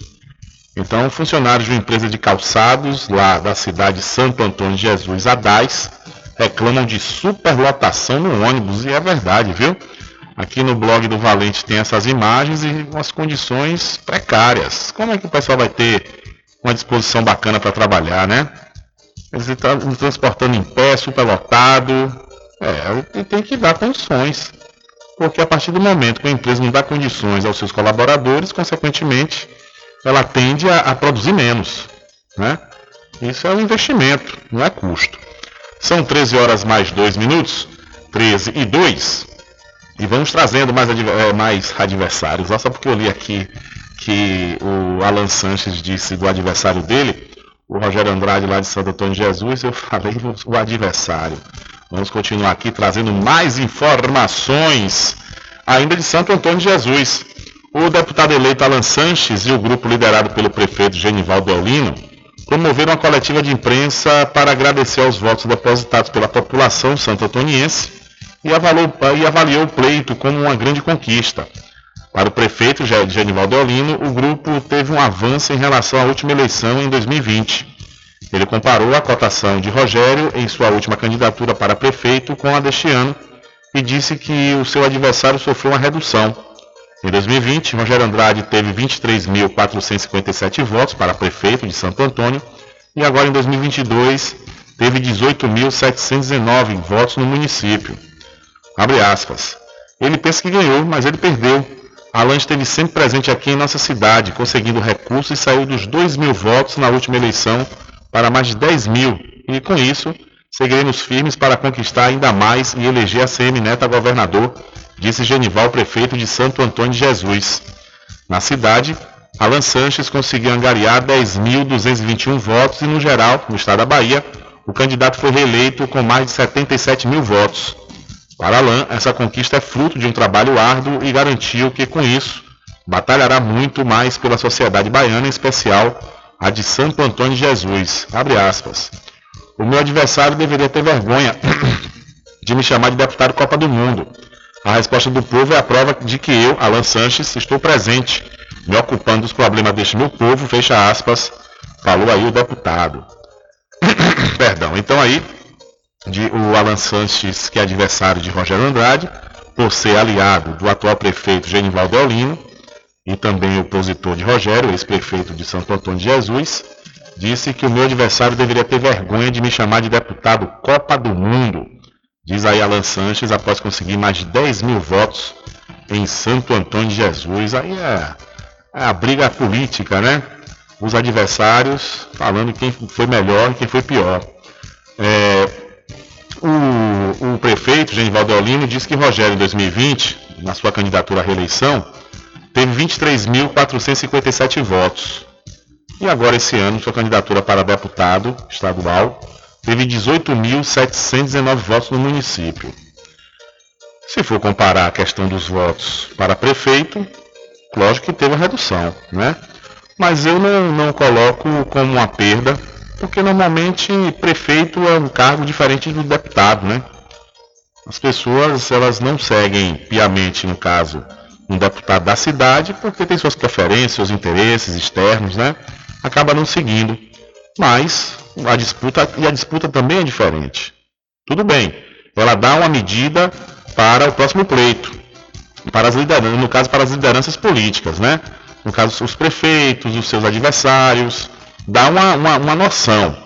Então, funcionários de uma empresa de calçados lá da cidade de Santo Antônio de Jesus, Adás, reclamam de superlotação no ônibus, e é verdade, viu? Aqui no blog do Valente tem essas imagens e umas condições precárias. Como é que o pessoal vai ter uma disposição bacana para trabalhar, né? Eles estão transportando em pé, superlotado. É, tem que dar condições. Porque a partir do momento que a empresa não dá condições aos seus colaboradores, consequentemente, ela tende a, a produzir menos. Né? Isso é um investimento, não é custo. São 13 horas mais 2 minutos, 13 e 2. E vamos trazendo mais, eh, mais adversários. Só porque eu li aqui que o Alan Sanches disse do adversário dele, o Rogério Andrade lá de Santo Antônio Jesus, eu falei o adversário. Vamos continuar aqui trazendo mais informações ainda de Santo Antônio Jesus. O deputado eleito Alan Sanches e o grupo liderado pelo prefeito Genivaldo Eulino promoveram uma coletiva de imprensa para agradecer aos votos depositados pela população santo-antoniense e e avaliou o pleito como uma grande conquista. Para o prefeito Ge- Genivaldo Eulino, o grupo teve um avanço em relação à última eleição em 2020. Ele comparou a cotação de Rogério em sua última candidatura para prefeito com a deste ano e disse que o seu adversário sofreu uma redução. Em 2020, Rogério Andrade teve 23.457 votos para prefeito de Santo Antônio e agora em 2022 teve 18.719 votos no município. Abre aspas. Ele pensa que ganhou, mas ele perdeu. Alan esteve sempre presente aqui em nossa cidade, conseguindo recursos e saiu dos 2 mil votos na última eleição para mais de 10 mil. E com isso, seguiremos firmes para conquistar ainda mais e eleger a CM Neta governador, disse Genival, prefeito de Santo Antônio de Jesus. Na cidade, Alan Sanches conseguiu angariar 10.221 votos e, no geral, no estado da Bahia, o candidato foi reeleito com mais de 77 mil votos. Para Alain, essa conquista é fruto de um trabalho árduo e garantiu que, com isso, batalhará muito mais pela sociedade baiana, em especial a de Santo Antônio de Jesus. Abre aspas. O meu adversário deveria ter vergonha de me chamar de deputado Copa do Mundo. A resposta do povo é a prova de que eu, Alan Sanches, estou presente, me ocupando dos problemas deste meu povo, fecha aspas, falou aí o deputado. Perdão, então aí, de, o Alan Sanches, que é adversário de Rogério Andrade, por ser aliado do atual prefeito Genivaldo Eulino, e também opositor de Rogério, ex-prefeito de Santo Antônio de Jesus, disse que o meu adversário deveria ter vergonha de me chamar de deputado Copa do Mundo. Diz aí Alan Sanches após conseguir mais de 10 mil votos em Santo Antônio de Jesus. Aí é, é a briga política, né? Os adversários falando quem foi melhor e quem foi pior. É, o, o, prefeito, Genivaldo Eulino, disse que Rogério, em 2020, na sua candidatura à reeleição, teve 23.457 votos. E agora, esse ano, sua candidatura para deputado estadual teve 18.719 votos no município. Se for comparar a questão dos votos para prefeito, lógico que teve uma redução, né? Mas eu não, não coloco como uma perda, porque normalmente prefeito é um cargo diferente do deputado, né? As pessoas elas não seguem piamente, no caso, um deputado da cidade, porque tem suas preferências, seus interesses externos, né? Acaba não seguindo. Mas a disputa e a disputa também é diferente. Tudo bem, ela dá uma medida para o próximo pleito, para as lideranças, no caso para as lideranças políticas, né? No caso os prefeitos, os seus adversários, dá uma, uma, uma noção.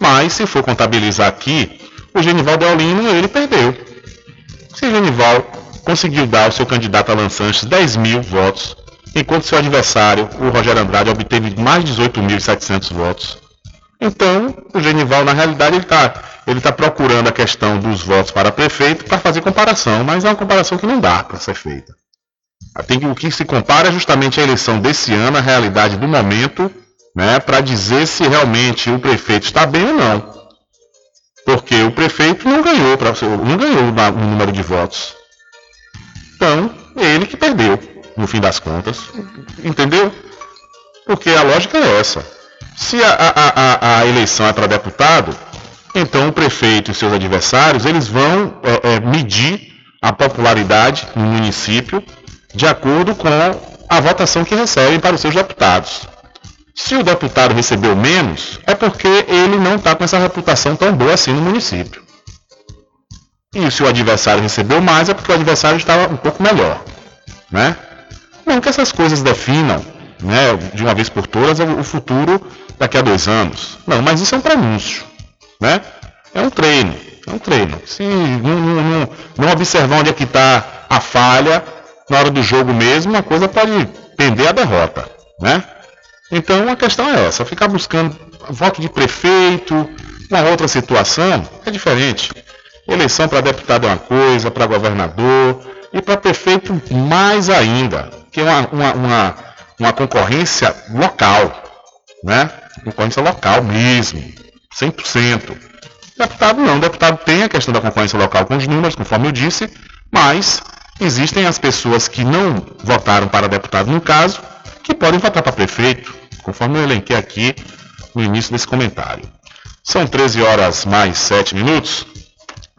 Mas se for contabilizar aqui, o Genival Deolino ele perdeu. Se Genival conseguiu dar ao seu candidato Alan Sanches 10 mil votos, enquanto seu adversário, o Rogério Andrade, obteve mais de 18.700 votos. Então, o Genival, na realidade, ele está ele tá procurando a questão dos votos para prefeito para fazer comparação, mas é uma comparação que não dá para ser feita. Tem, o que se compara é justamente a eleição desse ano, a realidade do momento, né, para dizer se realmente o prefeito está bem ou não. Porque o prefeito não ganhou, não ganhou o número de votos. Então, ele que perdeu, no fim das contas. Entendeu? Porque a lógica é essa. Se a, a, a, a eleição é para deputado, então o prefeito e seus adversários eles vão é, é, medir a popularidade no município de acordo com a votação que recebem para os seus deputados. Se o deputado recebeu menos, é porque ele não está com essa reputação tão boa assim no município. E se o adversário recebeu mais, é porque o adversário estava um pouco melhor. Né? Não que essas coisas definam, né, de uma vez por todas, o futuro daqui a dois anos. Não, mas isso é um prenúncio. Né? É um treino. É um treino. Se não, não, não, não observar onde é que está a falha, na hora do jogo mesmo, a coisa pode pender a derrota. Né? Então a questão é essa, ficar buscando voto de prefeito, uma outra situação, é diferente. Eleição para deputado é uma coisa, para governador e para prefeito mais ainda, que é uma, uma, uma, uma concorrência local, né? Concorrência local mesmo, 100%. Deputado não, deputado tem a questão da concorrência local com os números, conforme eu disse, mas existem as pessoas que não votaram para deputado no caso, que podem votar para prefeito, conforme eu elenquei aqui no início desse comentário. São 13 horas mais 7 minutos.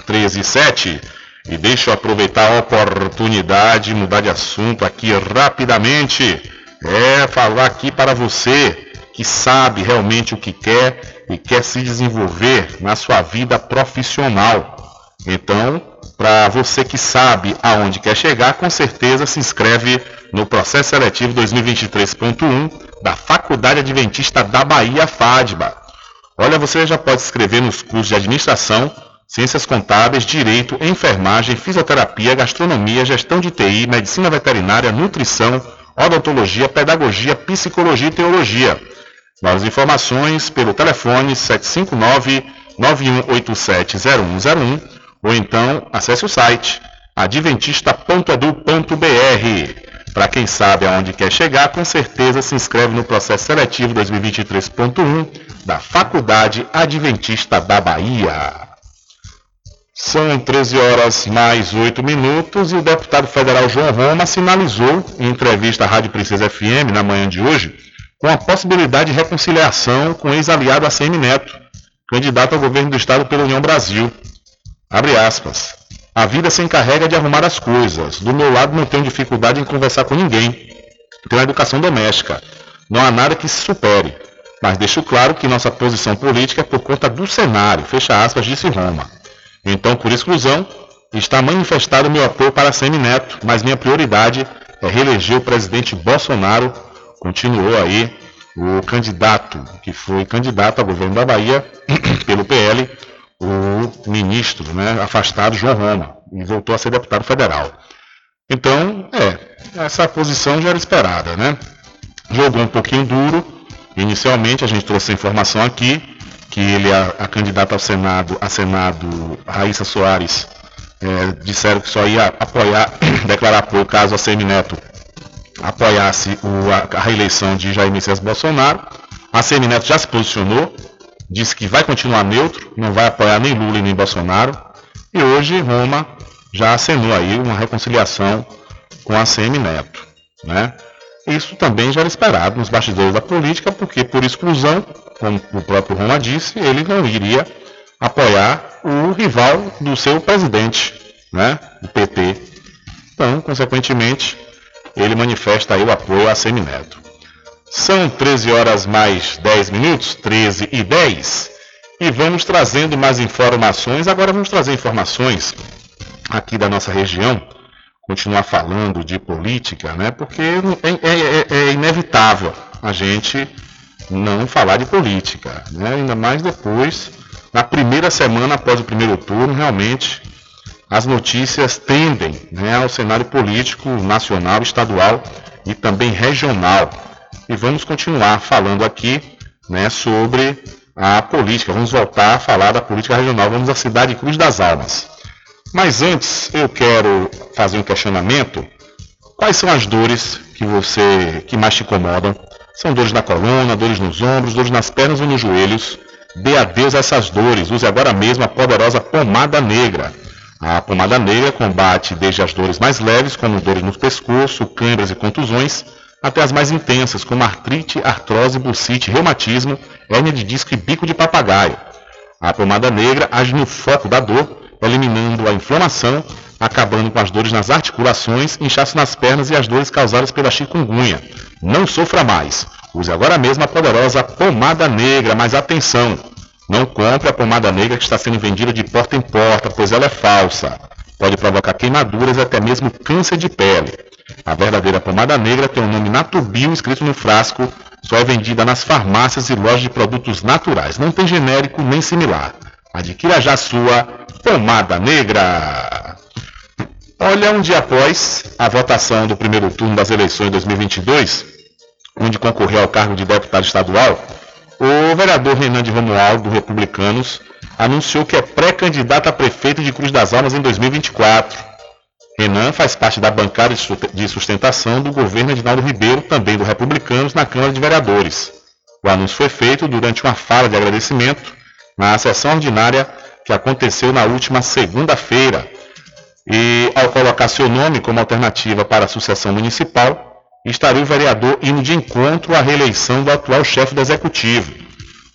13 e 7. E deixa eu aproveitar a oportunidade de mudar de assunto aqui rapidamente. É falar aqui para você que sabe realmente o que quer e quer se desenvolver na sua vida profissional. Então, para você que sabe aonde quer chegar, com certeza se inscreve no processo seletivo 2023.1 da Faculdade Adventista da Bahia, FADBA. Olha, você já pode se inscrever nos cursos de administração, Ciências Contábeis, Direito, Enfermagem, Fisioterapia, Gastronomia, Gestão de TI, Medicina Veterinária, Nutrição, Odontologia, Pedagogia, Psicologia e Teologia. Mais informações pelo telefone 759-9187-0101 ou então acesse o site adventista.edu.br. Para quem sabe aonde quer chegar, com certeza se inscreve no processo seletivo 2023.1 da Faculdade Adventista da Bahia. São 13 horas mais 8 minutos e o deputado federal João Roma sinalizou em entrevista à Rádio Princesa FM na manhã de hoje com a possibilidade de reconciliação com ex-aliado ACM Neto, candidato ao governo do estado pela União Brasil. Abre aspas. A vida se encarrega de arrumar as coisas. Do meu lado, não tenho dificuldade em conversar com ninguém. Tenho a educação doméstica. Não há nada que se supere. Mas deixo claro que nossa posição política é por conta do cenário, fecha aspas, disse Roma. Então, por exclusão, está manifestado meu apoio para Semineto, mas minha prioridade é reeleger o presidente Bolsonaro. Continuou aí o candidato, que foi candidato a governo da Bahia pelo PL, o ministro né, afastado João Roma, e voltou a ser deputado federal. Então, é, essa posição já era esperada, né? Jogou um pouquinho duro. Inicialmente, a gente trouxe a informação aqui que ele, a, a candidata ao Senado, a Senado, Raíssa Soares, é, disseram que só ia apoiar, declarar apoio caso a Semineto apoiasse o, a, a, reeleição de Jair Messias Bolsonaro. A Semineto já se posicionou, disse que vai continuar neutro, não vai apoiar nem Lula nem Bolsonaro. E hoje Roma já acenou aí uma reconciliação com a Semineto, né? Isso também já era esperado nos bastidores da política, porque por exclusão, como o próprio Roma disse, ele não iria apoiar o rival do seu presidente, né? O PT. Então, consequentemente, ele manifesta aí o apoio a Semineto. São 13 horas mais 10 minutos, 13 e 10, e vamos trazendo mais informações. Agora vamos trazer informações aqui da nossa região, continuar falando de política, né? Porque é, é, é, é inevitável a gente não falar de política, né? Ainda mais depois, na primeira semana após o primeiro turno, realmente as notícias tendem né, ao cenário político nacional, estadual e também regional. E vamos continuar falando aqui né, sobre a política. Vamos voltar a falar da política regional. Vamos à cidade Cruz das Almas. Mas antes eu quero fazer um questionamento. Quais são as dores que você que mais te incomodam? São dores na coluna, dores nos ombros, dores nas pernas ou nos joelhos? Dê adeus a essas dores. Use agora mesmo a poderosa pomada negra. A pomada negra combate desde as dores mais leves, como dores no pescoço, câimbras e contusões, até as mais intensas, como artrite, artrose, bucite, reumatismo, hérnia de disco e bico de papagaio. A pomada negra age no foco da dor, eliminando a inflamação, acabando com as dores nas articulações, inchaço nas pernas e as dores causadas pela chikungunya. Não sofra mais. Use agora mesmo a poderosa pomada negra, mas atenção! Não compre a pomada negra que está sendo vendida de porta em porta, pois ela é falsa. Pode provocar queimaduras e até mesmo câncer de pele. A verdadeira pomada negra tem o nome Natubio escrito no frasco, só é vendida nas farmácias e lojas de produtos naturais. Não tem genérico nem similar. Adquira já sua pomada negra. Olha, um dia após a votação do primeiro turno das eleições de 2022, onde concorreu ao cargo de deputado estadual, o vereador Renan de Romualdo, do Republicanos, anunciou que é pré-candidato a prefeito de Cruz das Almas em 2024. Renan faz parte da bancada de sustentação do governo Edinaldo Ribeiro, também do Republicanos, na Câmara de Vereadores. O anúncio foi feito durante uma fala de agradecimento na sessão ordinária que aconteceu na última segunda-feira. E, ao colocar seu nome como alternativa para a sucessão municipal, estaria o vereador indo de encontro à reeleição do atual chefe do executivo.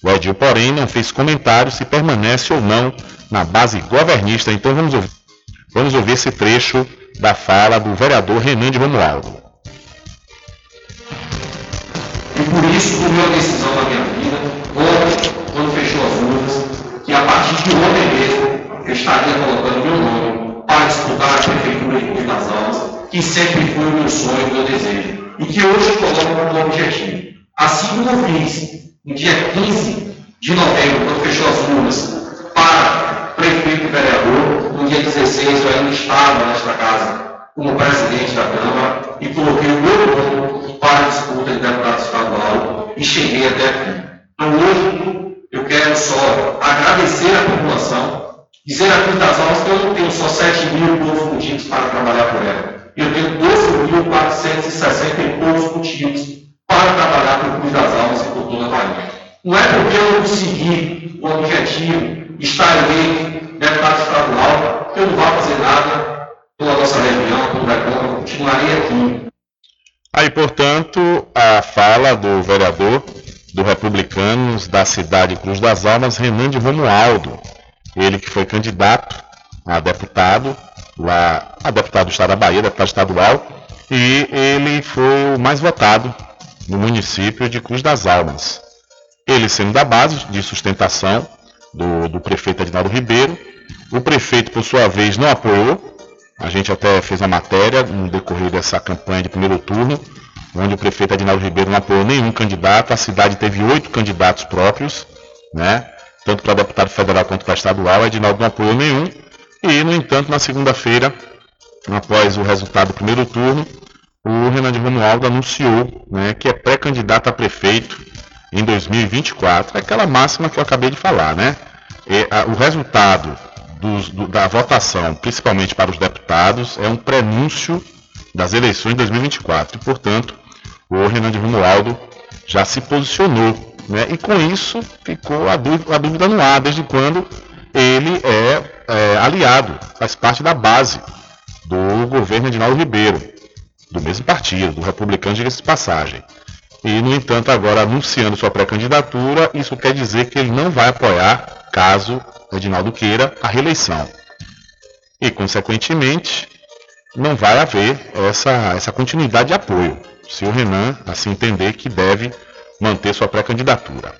O Edil, porém, não fez comentário se permanece ou não na base governista. Então vamos ouvir, vamos ouvir esse trecho da fala do vereador Renan de Romualdo. E por isso tomei a decisão da minha vida, ontem, quando fechou as urnas, que a partir de ontem mesmo eu estaria colocando meu nome para disputar a prefeitura de Cruz das Almas, que sempre foi o meu sonho, o meu desejo e que hoje coloco como objetivo. Assim como eu fiz no dia 15 de novembro, quando fechou as urnas, 2016 eu ainda estava nesta casa como presidente da Câmara e coloquei o meu nome para a disputa de deputado estadual e cheguei até aqui. Então hoje eu quero só agradecer à população, dizer a Quintas Almas que eu não tenho só 7 mil povos fugidos para trabalhar por ela. Eu tenho 12.460 povos fugidos para trabalhar por Cruz das Almas e por toda a Bahia. Não é porque eu não consegui o objetivo estar eleito deputado estadual, que eu não vá fazer nada pela nossa região, pelo Recôncavo, continuarei aqui. Aí, portanto, a fala do vereador do Republicanos da cidade Cruz das Almas, Renan de Romualdo, ele que foi candidato a deputado, lá, a deputado do estado da Bahia, deputado estadual, e ele foi o mais votado no município de Cruz das Almas. Ele sendo da base de sustentação do, do prefeito Adinaldo Ribeiro, o prefeito, por sua vez, não apoiou. A gente até fez uma matéria no decorrer dessa campanha de primeiro turno, onde o prefeito Adinaldo Ribeiro não apoiou nenhum candidato. A cidade teve oito candidatos próprios, né? tanto para deputado federal quanto para estadual. Adinaldo não apoiou nenhum. E, no entanto, na segunda-feira, após o resultado do primeiro turno, o Renan de Romualdo anunciou né, que é pré-candidato a prefeito em 2024. É aquela máxima que eu acabei de falar, né? E, a, o resultado dos, do, da votação, principalmente para os deputados, é um prenúncio das eleições de 2024. E, portanto, o Renan de Romualdo já se posicionou. Né? E com isso ficou a dúvida, a dúvida no ar, desde quando ele é, é aliado, faz parte da base do governo de Naldo Ribeiro, do mesmo partido, do republicano, diga-se de passagem. E, no entanto, agora anunciando sua pré-candidatura, isso quer dizer que ele não vai apoiar, caso Edinaldo queira, a reeleição. E, consequentemente, não vai haver essa, essa continuidade de apoio, se o Renan assim entender que deve manter sua pré-candidatura.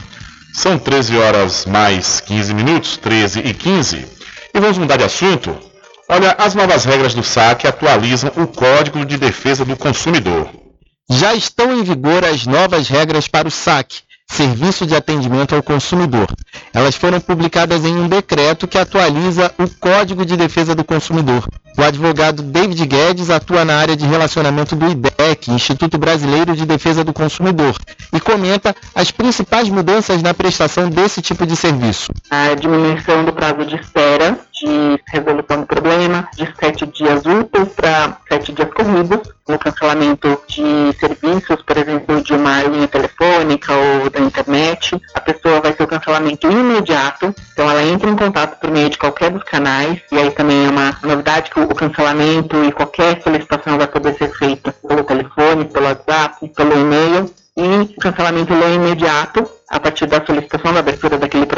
São 13 horas mais 15 minutos, 13 e 15, e vamos mudar de assunto. Olha, as novas regras do saque atualizam o Código de Defesa do Consumidor. Já estão em vigor as novas regras para o saque, Serviço de Atendimento ao Consumidor. Elas foram publicadas em um decreto que atualiza o Código de Defesa do Consumidor. O advogado David Guedes atua na área de relacionamento do IDEC, Instituto Brasileiro de Defesa do Consumidor, e comenta as principais mudanças na prestação desse tipo de serviço. A diminuição do prazo de espera de resolução do problema de sete dias úteis para sete dias corridos, no cancelamento de serviços, por exemplo, de uma linha telefônica ou da internet. A pessoa vai ter o cancelamento imediato, então ela entra em contato por meio de qualquer dos canais, e aí também é uma novidade que o cancelamento e qualquer solicitação vai poder ser feita pelo telefone, pelo WhatsApp, pelo e-mail, e o cancelamento é imediato a partir da solicitação da abertura daquele protocolo.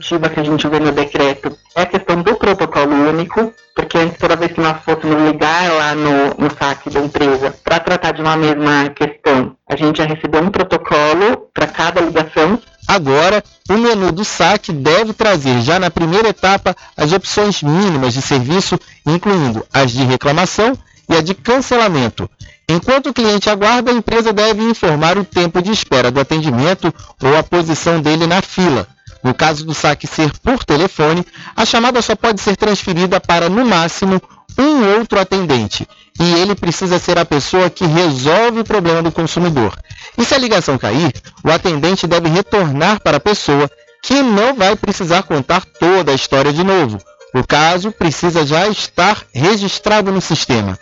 Positiva que a gente vê no decreto é a questão do protocolo único, porque antes toda vez que nós fôssemos ligar lá no, no saque da empresa para tratar de uma mesma questão, a gente já recebeu um protocolo para cada ligação. Agora, o menu do saque deve trazer já na primeira etapa as opções mínimas de serviço, incluindo as de reclamação e a de cancelamento. Enquanto o cliente aguarda, a empresa deve informar o tempo de espera do atendimento ou a posição dele na fila. No caso do saque ser por telefone, a chamada só pode ser transferida para, no máximo, um outro atendente. E ele precisa ser a pessoa que resolve o problema do consumidor. E se a ligação cair, o atendente deve retornar para a pessoa, que não vai precisar contar toda a história de novo. O caso precisa já estar registrado no sistema.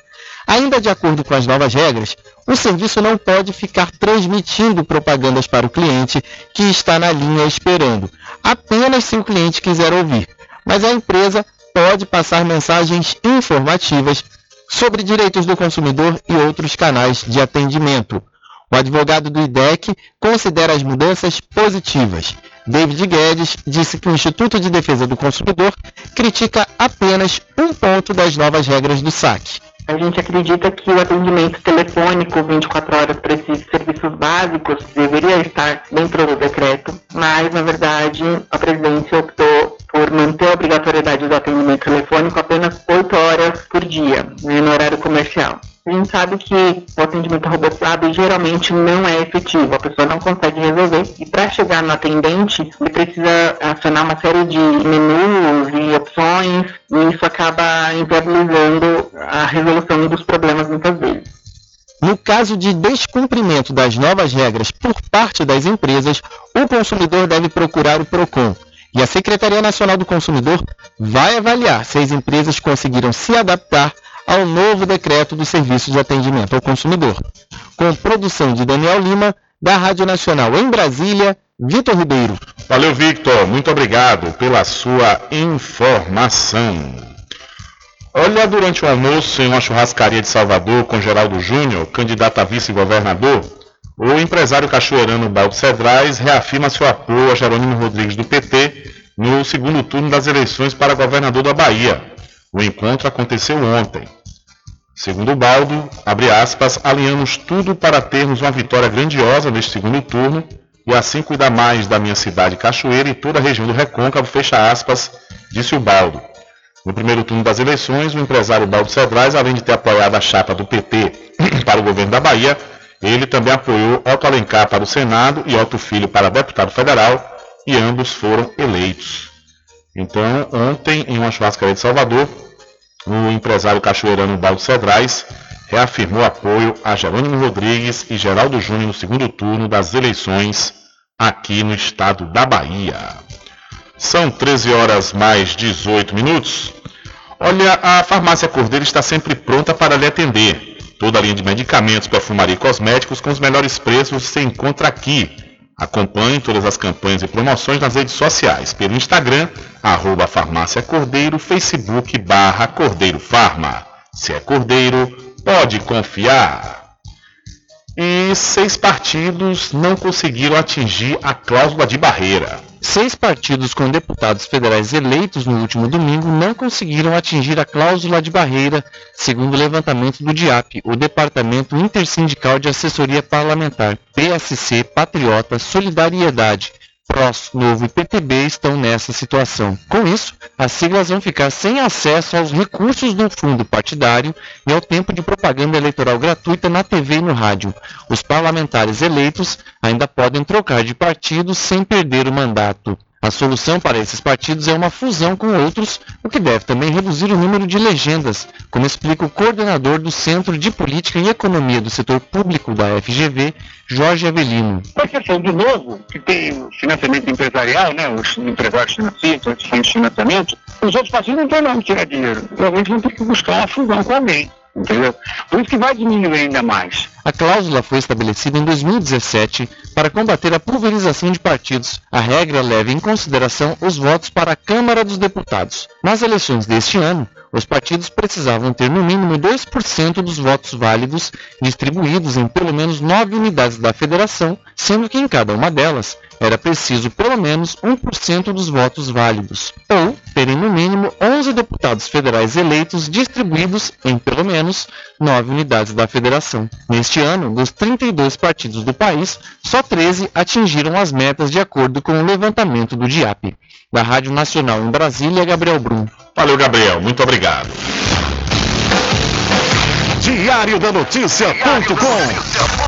Ainda de acordo com as novas regras, o serviço não pode ficar transmitindo propagandas para o cliente que está na linha esperando, apenas se o cliente quiser ouvir. Mas a empresa pode passar mensagens informativas sobre direitos do consumidor e outros canais de atendimento. O advogado do IDEC considera as mudanças positivas. David Guedes disse que o Instituto de Defesa do Consumidor critica apenas um ponto das novas regras do saque. A gente acredita que o atendimento telefônico 24 horas para esses serviços básicos deveria estar dentro do decreto, mas na verdade a presidência optou por manter a obrigatoriedade do atendimento telefônico apenas 8 horas por dia, né, no horário comercial. A gente sabe que o atendimento robotizado geralmente não é efetivo, a pessoa não consegue resolver. E para chegar no atendente, ele precisa acionar uma série de menus e opções, e isso acaba inviabilizando a resolução dos problemas muitas vezes. No caso de descumprimento das novas regras por parte das empresas, o consumidor deve procurar o PROCON. E a Secretaria Nacional do Consumidor vai avaliar se as empresas conseguiram se adaptar ao novo decreto do Serviço de Atendimento ao Consumidor. Com produção de Daniel Lima, da Rádio Nacional em Brasília, Vitor Ribeiro. Valeu, Victor. Muito obrigado pela sua informação. Olha, durante o almoço em uma churrascaria de Salvador com Geraldo Júnior, candidato a vice-governador, o empresário cachoeirano Baldo Cedrais reafirma seu apoio a Jerônimo Rodrigues do PT no segundo turno das eleições para governador da Bahia. O encontro aconteceu ontem. Segundo Baldo, abre aspas, alinhamos tudo para termos uma vitória grandiosa neste segundo turno e assim cuidar mais da minha cidade Cachoeira e toda a região do Recôncavo, fecha aspas, disse o Baldo. No primeiro turno das eleições, o empresário Baldo Cedrais, além de ter apoiado a chapa do PT para o governo da Bahia, ele também apoiou Otto Alencar para o Senado e Otto Filho para deputado federal, e ambos foram eleitos. Então, ontem, em uma churrascaria de Salvador, o empresário cachoeirano Baldo Cedrais reafirmou apoio a Jerônimo Rodrigues e Geraldo Júnior no segundo turno das eleições aqui no estado da Bahia. São 13 horas mais 18 minutos. Olha, a farmácia Cordeiro está sempre pronta para lhe atender. Toda a linha de medicamentos, perfumaria e cosméticos com os melhores preços você encontra aqui. Acompanhe todas as campanhas e promoções nas redes sociais, pelo Instagram, arroba farmácia Cordeiro, Facebook barra Cordeiro Farma. Se é Cordeiro, pode confiar. E seis partidos não conseguiram atingir a cláusula de barreira. Seis partidos com deputados federais eleitos no último domingo não conseguiram atingir a cláusula de barreira, segundo o levantamento do DIAP, o Departamento Intersindical de Assessoria Parlamentar, PSC, Patriota, Solidariedade, PROS, Novo e PTB estão nessa situação. Com isso, as siglas vão ficar sem acesso aos recursos do fundo partidário e ao tempo de propaganda eleitoral gratuita na TV e no rádio. Os parlamentares eleitos ainda podem trocar de partido sem perder o mandato. A solução para esses partidos é uma fusão com outros, o que deve também reduzir o número de legendas, como explica o coordenador do Centro de Política e Economia do Setor Público da FGV, Jorge Avelino. Com exceção do novo, que tem financiamento empresarial, né, os empresários financiam, os financiamento, os outros partidos não têm não tirar dinheiro. Provavelmente vão ter que buscar uma fusão com alguém. Entendeu? Por isso que vai diminuir ainda mais. A cláusula foi estabelecida em 2017 para combater a pulverização de partidos. A regra leva em consideração os votos para a Câmara dos Deputados. Nas eleições deste ano, os partidos precisavam ter no mínimo 2% dos votos válidos distribuídos em pelo menos nove unidades da federação, sendo que em cada uma delas era preciso pelo menos 1% dos votos válidos, ou terem no mínimo 11 deputados federais eleitos distribuídos em pelo menos nove unidades da federação. Neste ano, dos 32 partidos do país, só 13 atingiram as metas de acordo com o levantamento do DIAP. Da Rádio Nacional em Brasília, Gabriel Brum. Valeu, Gabriel. Muito obrigado. Diário da Notícia.com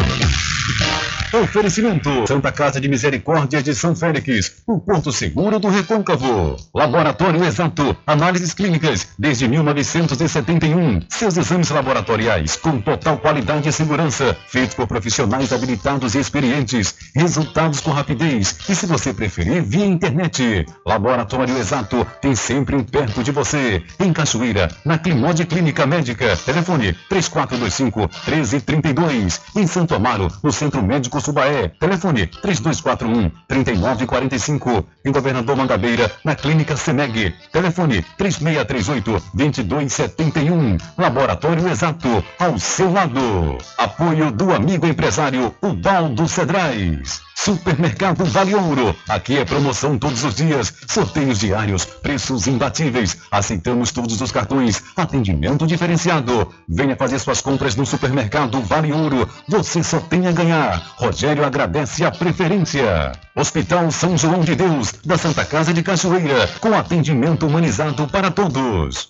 Oferecimento Santa Casa de Misericórdia de São Félix, o Porto Seguro do Recôncavo. Laboratório Exato, análises clínicas desde 1971. Seus exames laboratoriais com total qualidade e segurança, feitos por profissionais habilitados e experientes. Resultados com rapidez e, se você preferir, via internet. Laboratório Exato tem sempre um perto de você. Em Cachoeira, na Climode Clínica Médica. Telefone 3425 1332. Em Santo Amaro, no Centro Médico Subaé. Telefone 3241 3945. Em Governador Mangabeira, na Clínica Semeg. Telefone 3638 2271. Laboratório Exato, ao seu lado. Apoio do amigo empresário Ubaldo Cedrais. Supermercado Vale Ouro. Aqui é promoção todos os dias, sorteios diários, preços imbatíveis. Aceitamos todos os cartões, atendimento diferenciado. Venha fazer suas compras no Supermercado Vale Ouro. Você só tem a ganhar. Rogério agradece a preferência. Hospital São João de Deus, da Santa Casa de Cachoeira, com atendimento humanizado para todos.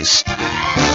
guys.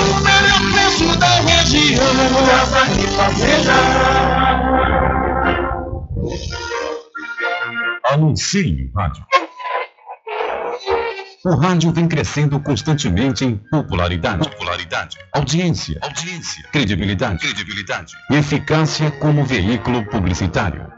o melhor preço da região. Casa e Fazenda. Anuncie rádio. O rádio vem crescendo constantemente em popularidade, popularidade, audiência, audiência, credibilidade, credibilidade e eficácia como veículo publicitário.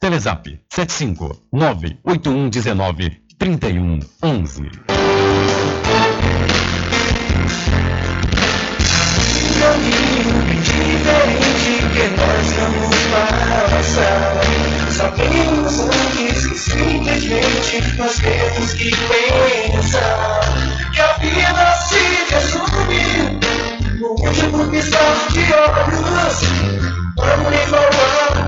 Telezap 75 98119 3111. caminho diferente que nós vamos passar. Sabemos antes que simplesmente nós temos que pensar que a vida se resume no último piscar de olhos. Vamos enrolar as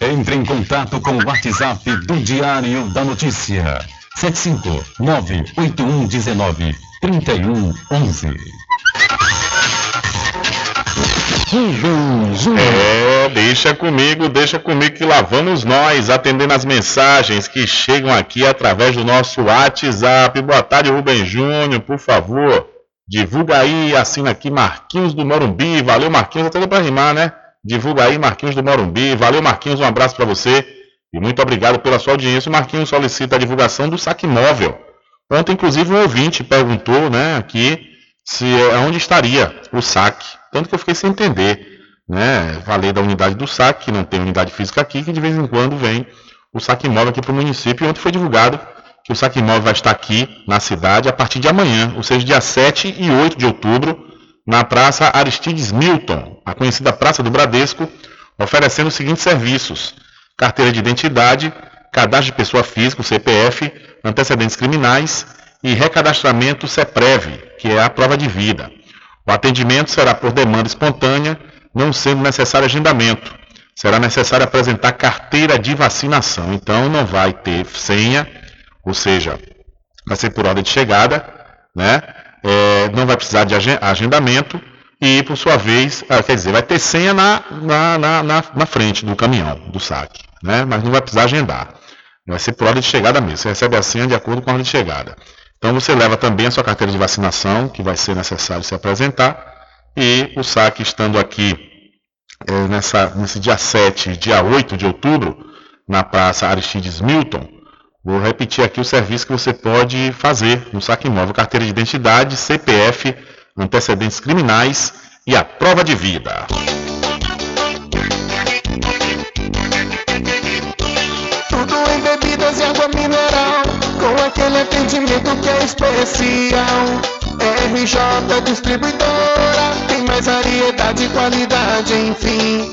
Entre em contato com o WhatsApp do Diário da Notícia. 759-8119-3111. É, deixa comigo, deixa comigo que lá vamos nós atendendo as mensagens que chegam aqui através do nosso WhatsApp. Boa tarde, Rubem Júnior, por favor. Divulga aí, assina aqui Marquinhos do Morumbi. Valeu, Marquinhos, até deu pra rimar, né? Divulga aí, Marquinhos do Morumbi. Valeu, Marquinhos, um abraço para você e muito obrigado pela sua audiência. O Marquinhos solicita a divulgação do saque móvel. Ontem, inclusive, um ouvinte perguntou, né, aqui, se onde estaria o saque. Tanto que eu fiquei sem entender, né? Falei da unidade do saque, que não tem unidade física aqui, que de vez em quando vem o saque móvel aqui para o município. E ontem foi divulgado que o saque móvel vai estar aqui na cidade a partir de amanhã, ou seja, dia 7 e 8 de outubro, na Praça Aristides Milton, a conhecida Praça do Bradesco, oferecendo os seguintes serviços: carteira de identidade, cadastro de pessoa física, CPF, antecedentes criminais e recadastramento CEPREV, que é a prova de vida. O atendimento será por demanda espontânea, não sendo necessário agendamento. Será necessário apresentar carteira de vacinação. Então não vai ter senha, ou seja, vai ser por ordem de chegada, né? É, não vai precisar de agendamento e, por sua vez, ah, quer dizer, vai ter senha na, na, na, na, frente do caminhão, do saque, né? Mas não vai precisar agendar. Vai ser por ordem de chegada mesmo. Você recebe a senha de acordo com a ordem de chegada. Então você leva também a sua carteira de vacinação, que vai ser necessário se apresentar, e o saque estando aqui é, nessa, nesse dia 7 dia 8 de outubro, na Praça Aristides Milton, vou repetir aqui o serviço que você pode fazer no saque imóvel, carteira de identidade, CPF, antecedentes criminais e a prova de vida. Tudo em bebidas e água mineral, com aquele atendimento que é especial. RJ Distribuidora, tem mais variedade e qualidade, enfim.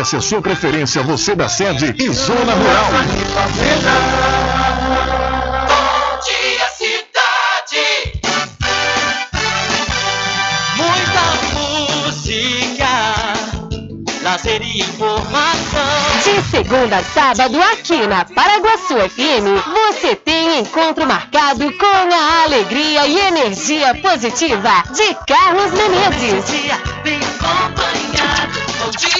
a sua preferência, você da sede e Zona Rural. Bom dia, cidade. Muita música, lazer e informação. De segunda a sábado, aqui na Paraguaçu FM, você tem encontro marcado com a alegria e energia positiva de Carlos Menezes. Bem acompanhado. Bom dia.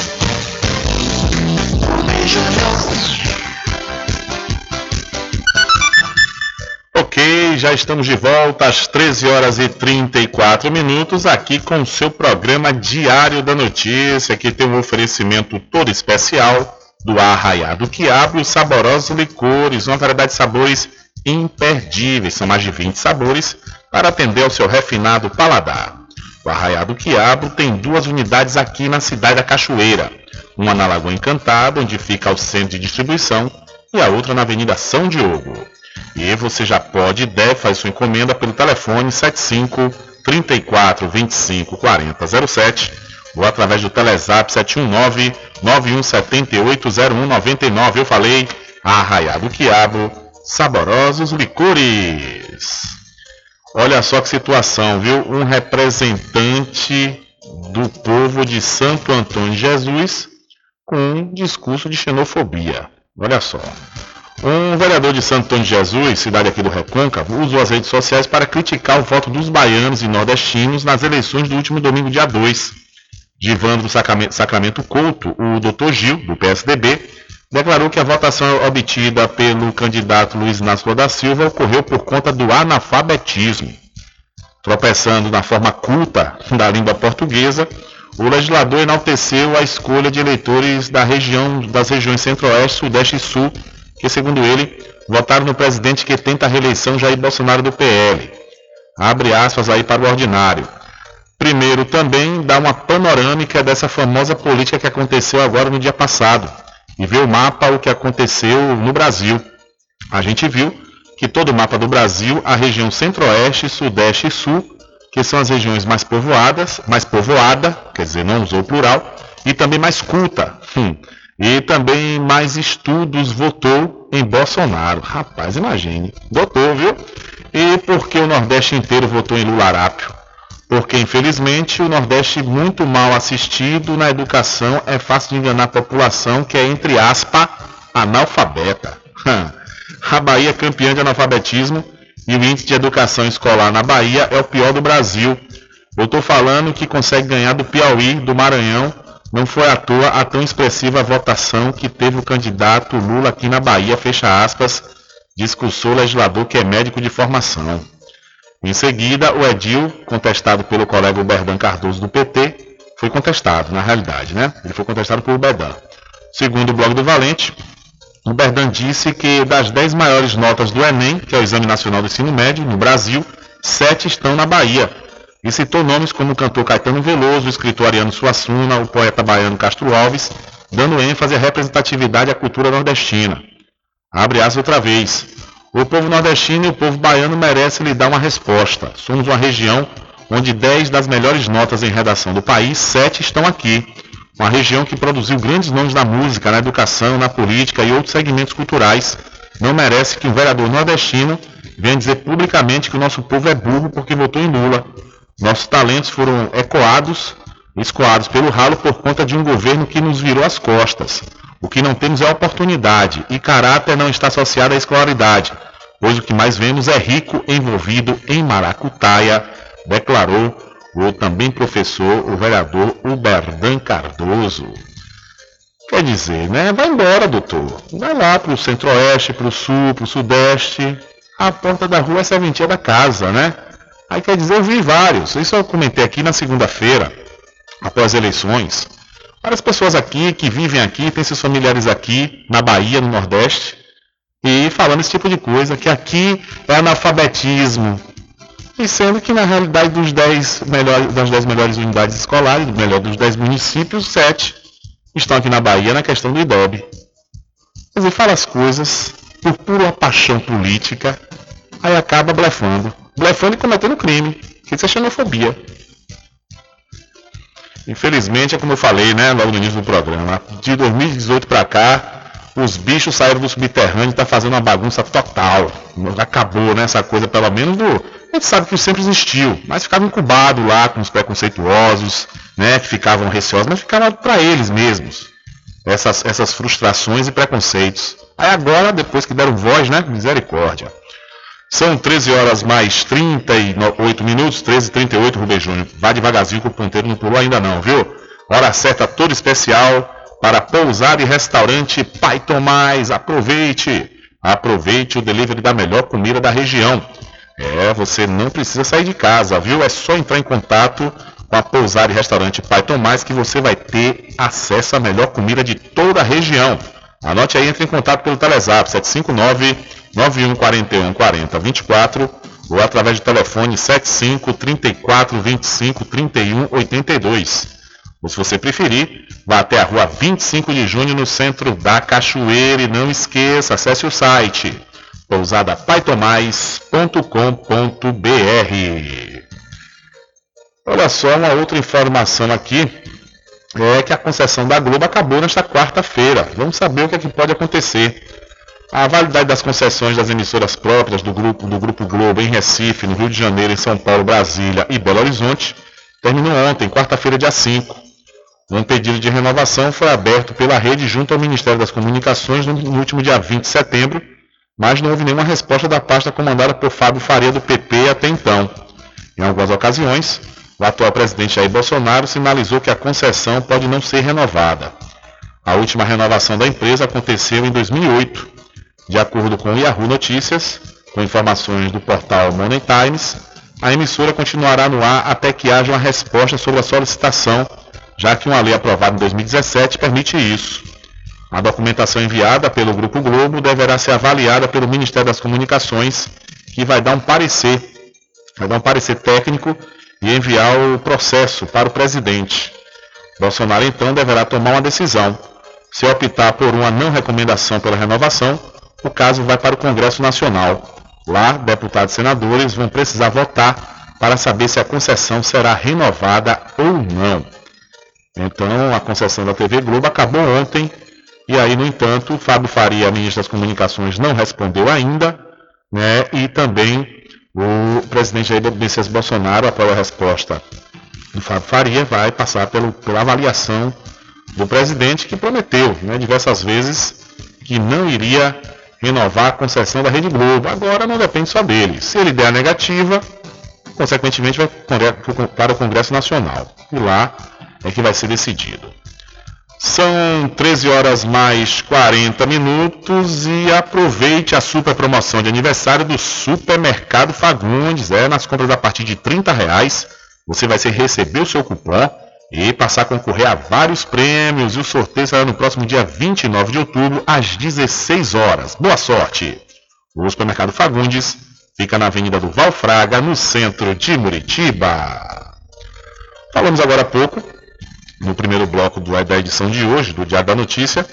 Já estamos de volta às 13 horas e 34 minutos aqui com o seu programa Diário da Notícia, que tem um oferecimento todo especial do Arraiado Quiabo e os saborosos licores, uma variedade de sabores imperdíveis, são mais de 20 sabores para atender ao seu refinado paladar. O Arraiado Quiabo tem duas unidades aqui na cidade da Cachoeira, uma na Lagoa Encantada, onde fica o centro de distribuição, e a outra na Avenida São Diogo. E você já pode e deve fazer sua encomenda pelo telefone 75 34 25 40 07 ou através do Telezap 719 9178 0199. Eu falei, Arraiado Quiabo, saborosos licores. Olha só que situação, viu? Um representante do povo de Santo Antônio de Jesus com um discurso de xenofobia. Olha só. Um vereador de Santo Antônio de Jesus, cidade aqui do Recôncavo, usou as redes sociais para criticar o voto dos baianos e nordestinos nas eleições do último domingo, dia 2. Divandro Sacramento, Sacramento Couto, o Dr. Gil, do PSDB, declarou que a votação obtida pelo candidato Luiz Inácio da Silva ocorreu por conta do analfabetismo. Tropeçando na forma culta da língua portuguesa, o legislador enalteceu a escolha de eleitores da região, das regiões Centro-Oeste, Sudeste e Sul, que, segundo ele, votaram no presidente que tenta a reeleição Jair Bolsonaro do PL. Abre aspas aí para o ordinário. Primeiro, também dá uma panorâmica dessa famosa política que aconteceu agora no dia passado e vê o mapa o que aconteceu no Brasil. A gente viu que todo o mapa do Brasil, a região Centro-Oeste, Sudeste e Sul, que são as regiões mais povoadas, mais povoada, quer dizer, não usou o plural, e também mais culta. Hum. E também mais estudos votou em Bolsonaro. Rapaz, imagine. Votou, viu? E por que o Nordeste inteiro votou em Lula Arápio? Porque, infelizmente, o Nordeste muito mal assistido na educação é fácil de enganar a população que é, entre aspas, analfabeta. A Bahia é campeã de analfabetismo e o índice de educação escolar na Bahia é o pior do Brasil. Eu estou falando que consegue ganhar do Piauí, do Maranhão. Não foi à toa a tão expressiva votação que teve o candidato Lula aqui na Bahia, fecha aspas, discursou o legislador que é médico de formação. Em seguida, o Edil, contestado pelo colega Berdan Cardoso do PT, foi contestado, na realidade, né? Ele foi contestado por Berdan. Segundo o blog do Valente, o Berdan disse que das 10 maiores notas do Enem, que é o Exame Nacional do Ensino Médio, no Brasil, sete estão na Bahia. E citou nomes como o cantor Caetano Veloso, o escritor Ariano Suassuna, o poeta baiano Castro Alves, dando ênfase à representatividade à cultura nordestina. Abre aspas outra vez. O povo nordestino e o povo baiano merecem lhe dar uma resposta. Somos uma região onde 10 das melhores notas em redação do país, 7 estão aqui. Uma região que produziu grandes nomes na música, na educação, na política e outros segmentos culturais. Não merece que um vereador nordestino venha dizer publicamente que o nosso povo é burro porque votou em Lula. Nossos talentos foram ecoados, escoados pelo ralo por conta de um governo que nos virou as costas. O que não temos é oportunidade e caráter não está associado à escolaridade, pois o que mais vemos é rico envolvido em maracutaia, declarou o também professor, o vereador Uberdan Cardoso. Quer dizer, né? Vai embora, doutor. Vai lá para o centro-oeste, para o sul, para o sudeste. A porta da rua é serventia da casa, né? Aí quer dizer, eu vi vários. Isso eu comentei aqui na segunda-feira, após as eleições. Várias pessoas aqui que vivem aqui, têm seus familiares aqui, na Bahia, no Nordeste, e falando esse tipo de coisa, que aqui é analfabetismo. E sendo que na realidade dos 10 melhores, das 10 melhores unidades escolares, melhor dos 10 municípios, 7 estão aqui na Bahia na questão do IDOB. Quer dizer, fala as coisas por pura paixão política, aí acaba blefando. Blefando e cometendo crime, que isso é xenofobia. Infelizmente, é como eu falei, né, logo no início do programa, de 2018 para cá, os bichos saíram do subterrâneo e tá fazendo uma bagunça total. Acabou, né, essa coisa, pelo menos do... A gente sabe que sempre existiu, mas ficava incubado lá com os preconceituosos, né, que ficavam receosos, mas ficava para eles mesmos. Essas, essas frustrações e preconceitos. Aí agora, depois que deram voz, né, misericórdia. São 13 horas mais 38 minutos, 13 e 38, Rubem Júnior. Vá devagarzinho que o ponteiro não pulou ainda não, viu? Hora certa toda especial para pousar e restaurante Pai Tomás. Aproveite! Aproveite o delivery da melhor comida da região. É, você não precisa sair de casa, viu? É só entrar em contato com a pousar e restaurante Pai Tomás que você vai ter acesso à melhor comida de toda a região. Anote aí, entre em contato pelo Telezap 759 9141 40 24 ou através do telefone 75 34 25 31 82. Ou se você preferir, vá até a rua 25 de junho no centro da Cachoeira e não esqueça, acesse o site pousadapaitomais.com.br. Olha só uma outra informação aqui é que a concessão da Globo acabou nesta quarta-feira. Vamos saber o que, é que pode acontecer. A validade das concessões das emissoras próprias do grupo, do grupo Globo em Recife, no Rio de Janeiro, em São Paulo, Brasília e Belo Horizonte terminou ontem, quarta-feira, dia 5. Um pedido de renovação foi aberto pela rede junto ao Ministério das Comunicações no, no último dia 20 de setembro, mas não houve nenhuma resposta da pasta comandada por Fábio Faria do PP até então. Em algumas ocasiões, o atual presidente Jair Bolsonaro sinalizou que a concessão pode não ser renovada. A última renovação da empresa aconteceu em 2008. De acordo com o Yahoo Notícias, com informações do portal Money Times, a emissora continuará no ar até que haja uma resposta sobre a solicitação, já que uma lei aprovada em 2017 permite isso. A documentação enviada pelo Grupo Globo deverá ser avaliada pelo Ministério das Comunicações, que vai dar um parecer, vai dar um parecer técnico e enviar o processo para o presidente. Bolsonaro então deverá tomar uma decisão. Se optar por uma não recomendação pela renovação, o caso vai para o Congresso Nacional. Lá, deputados e senadores vão precisar votar para saber se a concessão será renovada ou não. Então, a concessão da TV Globo acabou ontem e aí, no entanto, Fábio Faria, ministro das Comunicações, não respondeu ainda, né? E também o presidente Jair Messias Bolsonaro, após a resposta do Fábio Faria, vai passar pelo, pela avaliação do presidente, que prometeu né, diversas vezes que não iria renovar a concessão da Rede Globo. Agora não depende só dele. Se ele der a negativa, consequentemente vai para o Congresso Nacional. E lá é que vai ser decidido. São 13 horas mais 40 minutos e aproveite a super promoção de aniversário do Supermercado Fagundes. É, nas compras a partir de 30 reais, você vai receber o seu cupom e passar a concorrer a vários prêmios. E o sorteio será no próximo dia 29 de outubro, às 16 horas. Boa sorte! O Supermercado Fagundes fica na Avenida do Valfraga, no centro de Muritiba. Falamos agora há pouco no primeiro bloco do, da edição de hoje, do Diário da Notícia,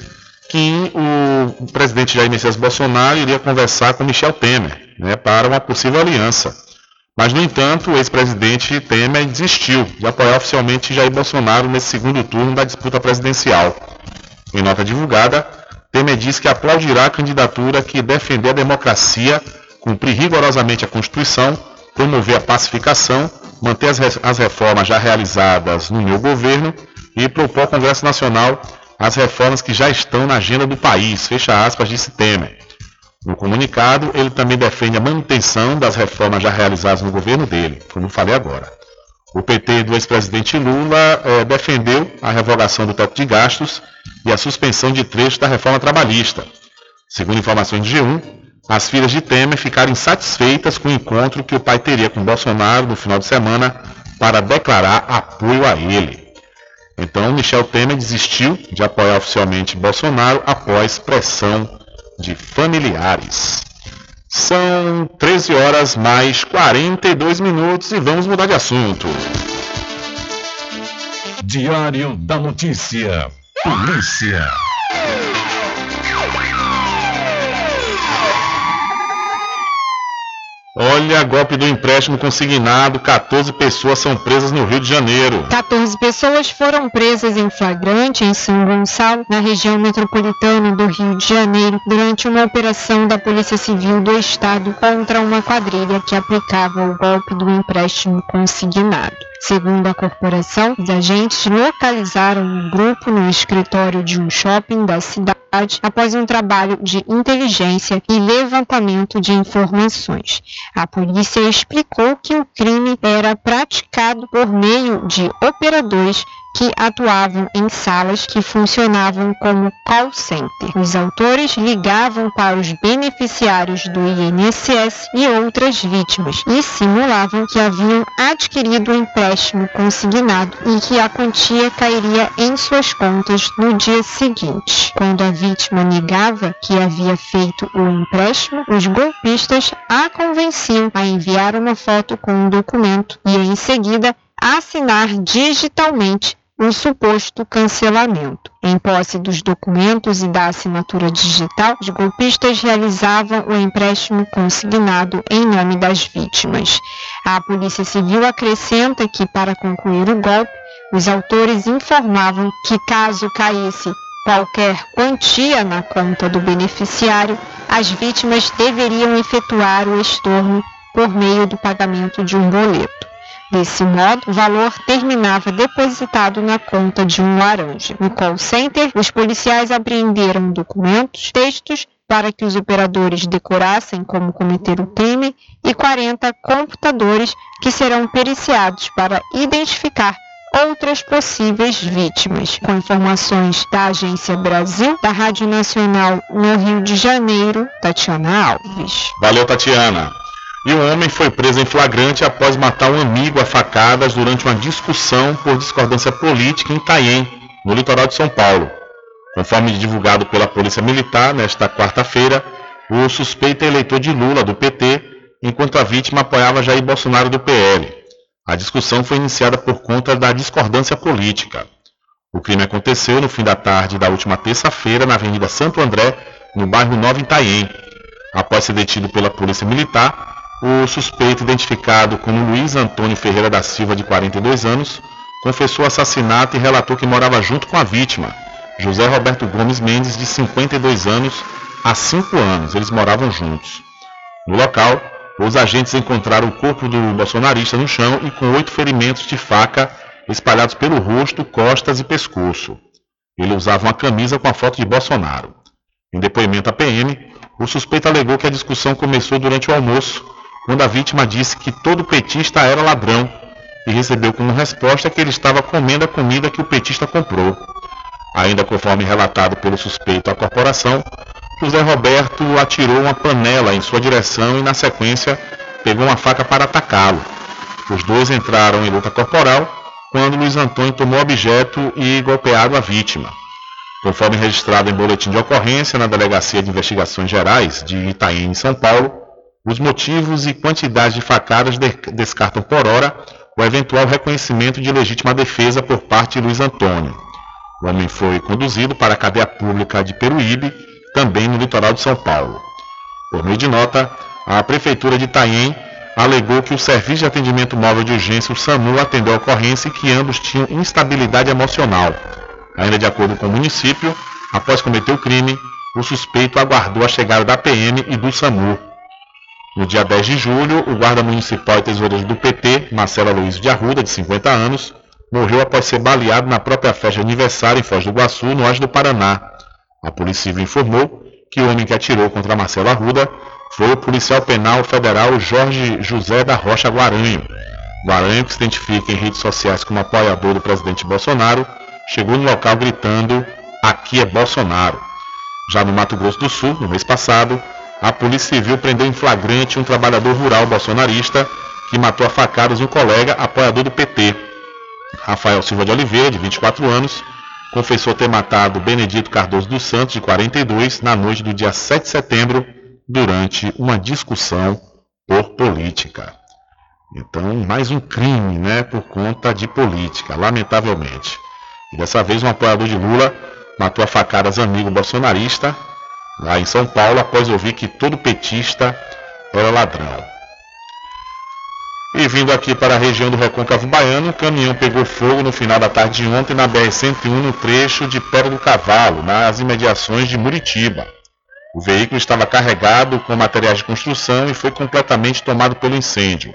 que o presidente Jair Messias Bolsonaro iria conversar com Michel Temer né, para uma possível aliança. Mas, no entanto, o ex-presidente Temer desistiu de apoiar oficialmente Jair Bolsonaro nesse segundo turno da disputa presidencial. Em nota divulgada, Temer diz que aplaudirá a candidatura que defender a democracia, cumprir rigorosamente a Constituição, promover a pacificação, manter as reformas já realizadas no meu governo e propor ao Congresso Nacional as reformas que já estão na agenda do país, fecha aspas, disse Temer. No comunicado, ele também defende a manutenção das reformas já realizadas no governo dele, como falei agora. O PT do ex-presidente Lula eh, defendeu a revogação do teto de gastos e a suspensão de trechos da reforma trabalhista. Segundo informações de G1, as filhas de Temer ficaram insatisfeitas com o encontro que o pai teria com Bolsonaro no final de semana para declarar apoio a ele. Então, Michel Temer desistiu de apoiar oficialmente Bolsonaro após pressão de familiares. São 13 horas mais 42 minutos e vamos mudar de assunto. Diário da Notícia. Polícia. Olha, golpe do empréstimo consignado, 14 pessoas são presas no Rio de Janeiro. 14 pessoas foram presas em flagrante em São Gonçalo, na região metropolitana do Rio de Janeiro, durante uma operação da Polícia Civil do Estado contra uma quadrilha que aplicava o golpe do empréstimo consignado. Segundo a corporação, os agentes localizaram o grupo no escritório de um shopping da cidade após um trabalho de inteligência e levantamento de informações. A polícia explicou que o crime era praticado por meio de operadores que atuavam em salas que funcionavam como call center. Os autores ligavam para os beneficiários do INSS e outras vítimas e simulavam que haviam adquirido o um empréstimo consignado e que a quantia cairia em suas contas no dia seguinte. Quando a vítima negava que havia feito o empréstimo, os golpistas a convenciam a enviar uma foto com um documento e em seguida assinar digitalmente um suposto cancelamento. Em posse dos documentos e da assinatura digital, os golpistas realizavam o empréstimo consignado em nome das vítimas. A Polícia Civil acrescenta que, para concluir o golpe, os autores informavam que, caso caísse qualquer quantia na conta do beneficiário, as vítimas deveriam efetuar o estorno por meio do pagamento de um boleto. Desse modo, o valor terminava depositado na conta de um laranja. No call center, os policiais apreenderam documentos, textos para que os operadores decorassem como cometer o crime e 40 computadores que serão periciados para identificar outras possíveis vítimas. Com informações da Agência Brasil, da Rádio Nacional no Rio de Janeiro, Tatiana Alves. Valeu, Tatiana. E um homem foi preso em flagrante após matar um amigo a facadas durante uma discussão por discordância política em Itaém, no litoral de São Paulo. Conforme divulgado pela Polícia Militar nesta quarta-feira, o suspeito é eleitor de Lula, do PT, enquanto a vítima apoiava Jair Bolsonaro, do PL. A discussão foi iniciada por conta da discordância política. O crime aconteceu no fim da tarde da última terça-feira na Avenida Santo André, no bairro Nova Itaém. Após ser detido pela Polícia Militar, o suspeito, identificado como Luiz Antônio Ferreira da Silva, de 42 anos, confessou o assassinato e relatou que morava junto com a vítima, José Roberto Gomes Mendes, de 52 anos, há cinco anos. Eles moravam juntos. No local, os agentes encontraram o corpo do bolsonarista no chão e com oito ferimentos de faca espalhados pelo rosto, costas e pescoço. Ele usava uma camisa com a foto de Bolsonaro. Em depoimento à PM, o suspeito alegou que a discussão começou durante o almoço quando a vítima disse que todo petista era ladrão e recebeu como resposta que ele estava comendo a comida que o petista comprou. Ainda conforme relatado pelo suspeito à corporação, José Roberto atirou uma panela em sua direção e, na sequência, pegou uma faca para atacá-lo. Os dois entraram em luta corporal quando Luiz Antônio tomou objeto e golpeado a vítima. Conforme registrado em boletim de ocorrência na Delegacia de Investigações Gerais de Itaém, em São Paulo, os motivos e quantidade de facadas descartam por hora o eventual reconhecimento de legítima defesa por parte de Luiz Antônio. O homem foi conduzido para a cadeia pública de Peruíbe, também no litoral de São Paulo. Por meio de nota, a Prefeitura de Itaém alegou que o Serviço de Atendimento Móvel de Urgência, o SAMU, atendeu a ocorrência e que ambos tinham instabilidade emocional. Ainda de acordo com o município, após cometer o crime, o suspeito aguardou a chegada da PM e do SAMU. No dia 10 de julho, o guarda municipal e tesoureiro do PT, Marcelo Luiz de Arruda, de 50 anos, morreu após ser baleado na própria festa de aniversário em Foz do Iguaçu, no oeste do Paraná. A Polícia Civil informou que o homem que atirou contra Marcelo Arruda foi o policial penal federal Jorge José da Rocha Guaranho. Guaranho, que se identifica em redes sociais como apoiador do presidente Bolsonaro, chegou no local gritando: Aqui é Bolsonaro. Já no Mato Grosso do Sul, no mês passado, a Polícia Civil prendeu em flagrante um trabalhador rural bolsonarista que matou a facadas um colega apoiador do PT. Rafael Silva de Oliveira, de 24 anos, confessou ter matado Benedito Cardoso dos Santos, de 42, na noite do dia 7 de setembro, durante uma discussão por política. Então, mais um crime, né, por conta de política, lamentavelmente. E dessa vez, um apoiador de Lula matou a facadas amigo bolsonarista lá em São Paulo após ouvir que todo petista era ladrão. E vindo aqui para a região do Recôncavo Baiano, o caminhão pegou fogo no final da tarde de ontem na BR-101 no trecho de Pedra do Cavalo, nas imediações de Muritiba. O veículo estava carregado com materiais de construção e foi completamente tomado pelo incêndio.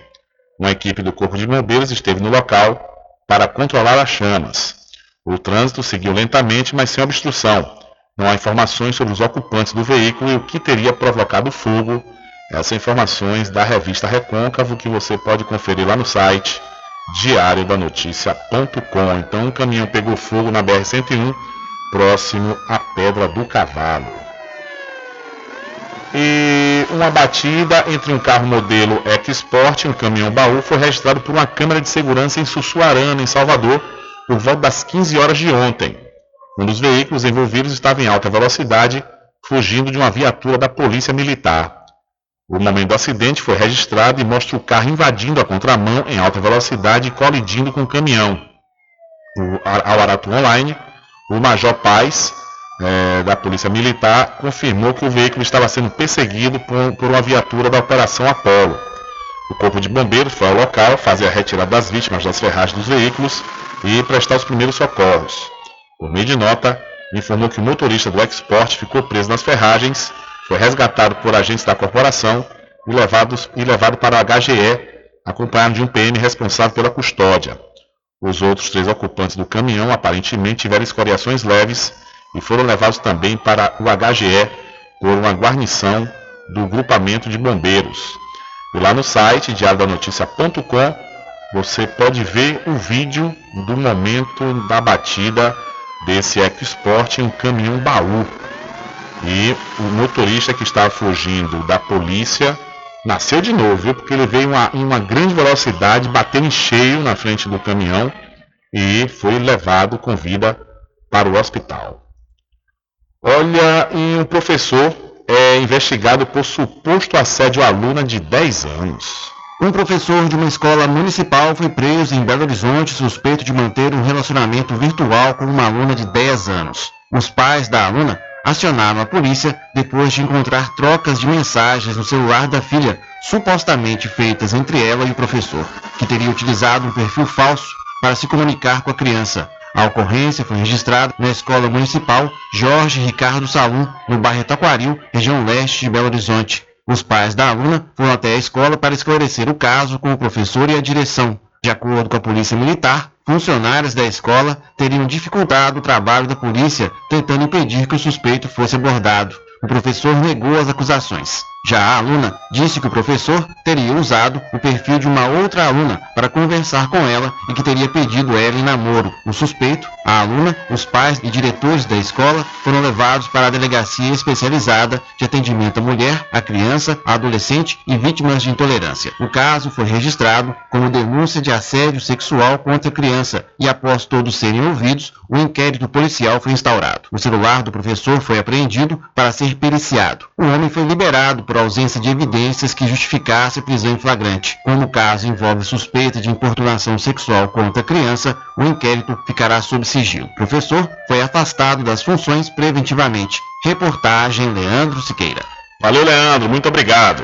Uma equipe do Corpo de Bombeiros esteve no local para controlar as chamas. O trânsito seguiu lentamente, mas sem obstrução. Não há informações sobre os ocupantes do veículo e o que teria provocado o fogo essas informações da revista Recôncavo que você pode conferir lá no site diariodanoticia.com. Então, o caminhão pegou fogo na BR-101, próximo à Pedra do Cavalo. E uma batida entre um carro modelo X-Sport e um caminhão baú foi registrado por uma câmera de segurança em Sussuarana, em Salvador, por volta das 15 horas de ontem. Um dos veículos envolvidos estava em alta velocidade, fugindo de uma viatura da Polícia Militar. O momento do acidente foi registrado e mostra o carro invadindo a contramão em alta velocidade e colidindo com o caminhão. O, ao Arato Online, o Major Paz, é, da Polícia Militar, confirmou que o veículo estava sendo perseguido por, por uma viatura da Operação Apolo. O Corpo de Bombeiros foi ao local fazer a retirada das vítimas das ferragens dos veículos e prestar os primeiros socorros. Por meio de nota, informou que o motorista do Export ficou preso nas ferragens foi resgatado por agentes da corporação e, levados, e levado para o HGE, acompanhado de um PM responsável pela custódia. Os outros três ocupantes do caminhão aparentemente tiveram escoriações leves e foram levados também para o HGE por uma guarnição do grupamento de bombeiros. E lá no site diariodanoticia.com você pode ver o vídeo do momento da batida desse EcoSport em um caminhão baú e o motorista que estava fugindo da polícia nasceu de novo, viu? Porque ele veio uma, em uma grande velocidade, bateu em cheio na frente do caminhão e foi levado com vida para o hospital. Olha, um professor é investigado por suposto assédio à aluna de 10 anos. Um professor de uma escola municipal foi preso em Belo Horizonte suspeito de manter um relacionamento virtual com uma aluna de 10 anos. Os pais da aluna acionaram a polícia depois de encontrar trocas de mensagens no celular da filha, supostamente feitas entre ela e o professor, que teria utilizado um perfil falso para se comunicar com a criança. A ocorrência foi registrada na Escola Municipal Jorge Ricardo Salum, no bairro Taquaril, região leste de Belo Horizonte. Os pais da aluna foram até a escola para esclarecer o caso com o professor e a direção. De acordo com a Polícia Militar, funcionários da escola teriam dificultado o trabalho da polícia tentando impedir que o suspeito fosse abordado. O professor negou as acusações. Já a aluna disse que o professor teria usado o perfil de uma outra aluna para conversar com ela e que teria pedido ela em namoro. O suspeito, a aluna, os pais e diretores da escola foram levados para a delegacia especializada de atendimento à mulher, à criança, à adolescente e vítimas de intolerância. O caso foi registrado como denúncia de assédio sexual contra a criança e após todos serem ouvidos, o inquérito policial foi instaurado. O celular do professor foi apreendido para ser periciado. O homem foi liberado por ausência de evidências que justificasse prisão em flagrante. Como o caso envolve suspeita de importunação sexual contra criança, o inquérito ficará sob sigilo. O professor foi afastado das funções preventivamente. Reportagem Leandro Siqueira. Valeu, Leandro. Muito obrigado.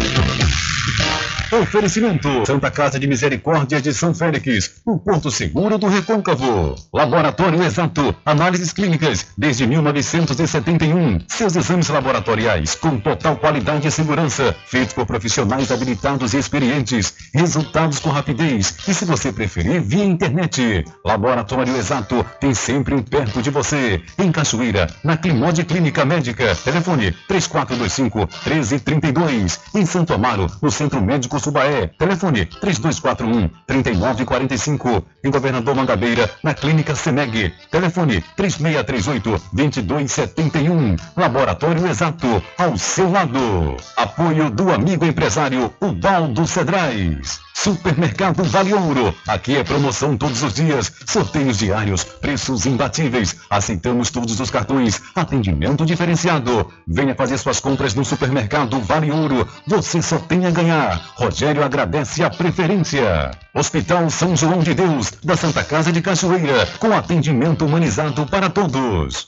Oferecimento Santa Casa de Misericórdia de São Félix, o Porto Seguro do Recôncavo. Laboratório Exato, análises clínicas desde 1971. Seus exames laboratoriais com total qualidade e segurança, feitos por profissionais habilitados e experientes. Resultados com rapidez e, se você preferir, via internet. Laboratório Exato tem sempre um perto de você. Em Cachoeira, na Climode Clínica Médica. Telefone 3425 1332. Em Santo Amaro, no Centro Médico Subaé. Telefone 3241 3945. Em Governador Mangabeira, na Clínica Semeg. Telefone 3638 2271. Laboratório Exato, ao seu lado. Apoio do amigo empresário Ubaldo Cedrais. Supermercado Vale Ouro. Aqui é promoção todos os dias, sorteios diários, preços imbatíveis. Aceitamos todos os cartões, atendimento diferenciado. Venha fazer suas compras no Supermercado Vale Ouro. Você só tem a ganhar. Rogério agradece a preferência. Hospital São João de Deus, da Santa Casa de Cachoeira, com atendimento humanizado para todos.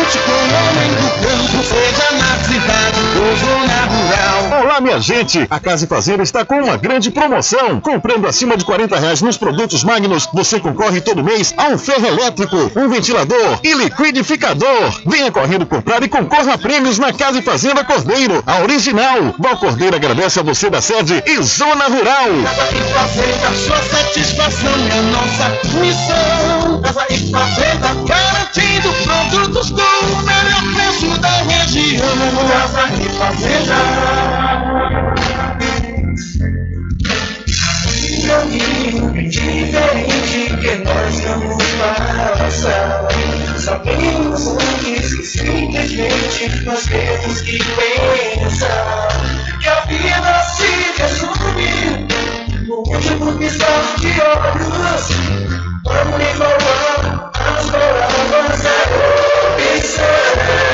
com o homem do campo, seja na cidade ou zona rural. Olá, minha gente! A Casa e Fazenda está com uma grande promoção. Comprando acima de 40 reais nos produtos Magnus, você concorre todo mês a um ferro elétrico, um ventilador e liquidificador. Venha correndo comprar e concorra a prêmios na Casa e Fazenda Cordeiro, a original. Val Cordeiro agradece a você da sede e Zona Rural. Casa e Fazenda, sua satisfação é nossa missão. Casa e Fazenda, garantindo produtos com o melhor preço da região. Casa e Fazenda. Caminho diferente que nós vamos passar. Sabemos antes que simplesmente nós temos que pensar que a vida se resume no último piscar de olhos. Vamos igualar as palavras da opção.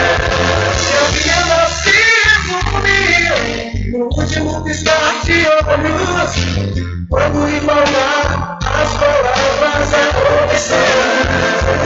No último piscar de olhos. Vamos igualar as palavras da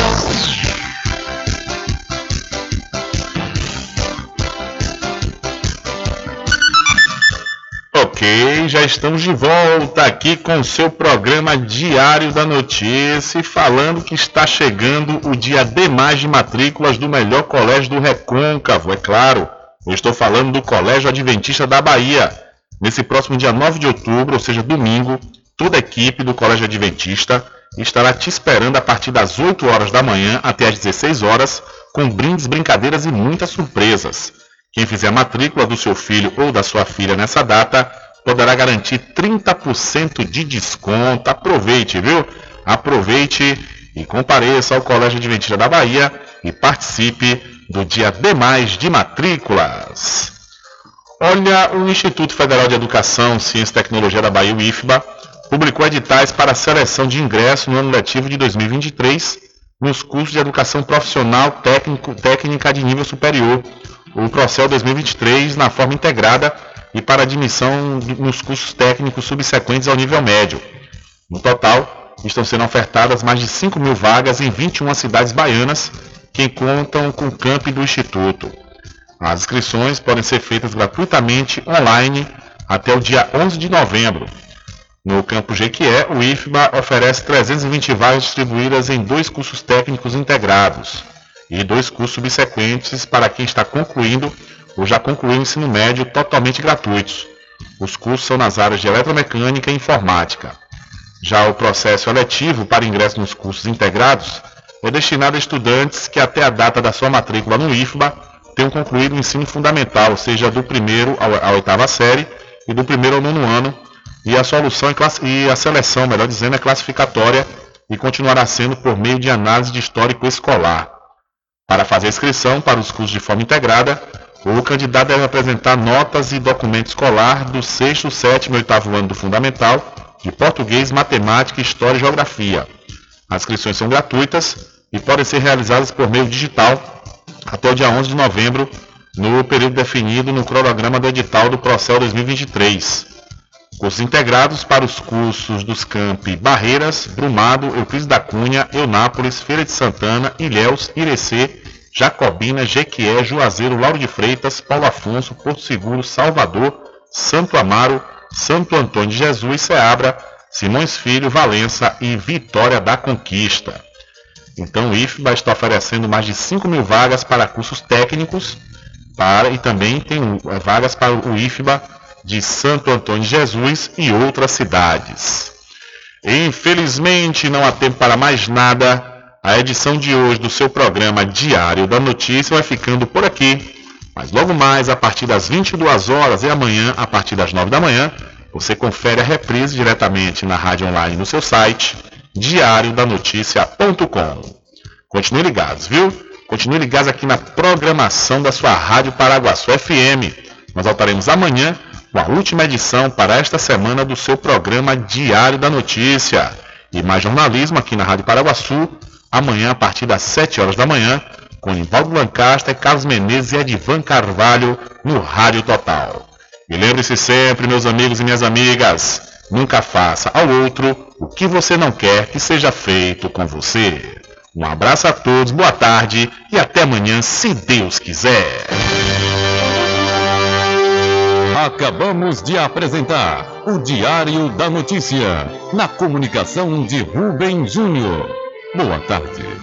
Ok, já estamos de volta aqui com o seu programa Diário da Notícia falando que está chegando o dia D mais de matrículas do melhor colégio do Recôncavo, é claro. Eu estou falando do Colégio Adventista da Bahia. Nesse próximo dia 9 de outubro, ou seja, domingo, toda a equipe do Colégio Adventista estará te esperando a partir das 8 horas da manhã até às 16 horas, com brindes, brincadeiras e muitas surpresas. Quem fizer a matrícula do seu filho ou da sua filha nessa data poderá garantir 30% de desconto. Aproveite, viu? Aproveite e compareça ao Colégio Adventista da Bahia e participe do dia D+, de matrículas. Olha, o Instituto Federal de Educação, Ciência e Tecnologia da Bahia, o IFBA, publicou editais para a seleção de ingresso no ano letivo de 2023 nos cursos de educação profissional técnico, técnica de nível superior, o Procel 2023, na forma integrada e para admissão nos cursos técnicos subsequentes ao nível médio. No total, estão sendo ofertadas mais de 5 mil vagas em 21 cidades baianas que contam com o camp do Instituto. As inscrições podem ser feitas gratuitamente online até o dia 11 de novembro. No campo Jequié, o IFBA oferece 320 vagas distribuídas em dois cursos técnicos integrados e dois cursos subsequentes para quem está concluindo ou já concluiu o ensino médio totalmente gratuitos. Os cursos são nas áreas de eletromecânica e informática. Já o processo eletivo para ingresso nos cursos integrados é destinado a estudantes que até a data da sua matrícula no IFBA tenham concluído o ensino fundamental, seja do primeiro à oitava série e do primeiro ao nono ano, e a solução e a seleção, melhor dizendo, é classificatória e continuará sendo por meio de análise de histórico escolar. Para fazer inscrição para os cursos de forma integrada, o candidato deve apresentar notas e documento escolar do sexto, sétimo e oitavo ano do Fundamental, de Português, Matemática, História e Geografia. As inscrições são gratuitas e podem ser realizadas por meio digital até o dia 11 de novembro, no período definido no cronograma do edital do Procel 2023. Cursos integrados para os cursos dos campi Barreiras, Brumado, Euclides da Cunha, Eunápolis, Feira de Santana, Ilhéus, Irecê, Jacobina, Jequié, Juazeiro, Lauro de Freitas, Paulo Afonso, Porto Seguro, Salvador, Santo Amaro, Santo Antônio de Jesus, Ceabra, Simões Filho, Valença e Vitória da Conquista. Então o IFBA está oferecendo mais de 5 mil vagas para cursos técnicos para, e também tem eh, vagas para o IFBA de Santo Antônio de Jesus e outras cidades. Infelizmente, não há tempo para mais nada. A edição de hoje do seu programa Diário da Notícia vai ficando por aqui. Mas logo mais, a partir das 22 horas e amanhã, a partir das 9 da manhã, você confere a reprise diretamente na rádio online no seu site diariodanoticia.com. Continue ligados, viu? Continue ligados aqui na programação da sua Rádio Paraguaçu FM. Nós voltaremos amanhã com a última edição para esta semana do seu programa Diário da Notícia. E mais jornalismo aqui na Rádio Paraguaçu, amanhã a partir das 7 horas da manhã, com Nivaldo Lancaster, Carlos Menezes e Edvan Carvalho no Rádio Total. E lembre-se sempre, meus amigos e minhas amigas, nunca faça ao outro o que você não quer que seja feito com você. Um abraço a todos, boa tarde e até amanhã, se Deus quiser. Acabamos de apresentar o Diário da Notícia, na comunicação de Rubem Júnior. Boa tarde.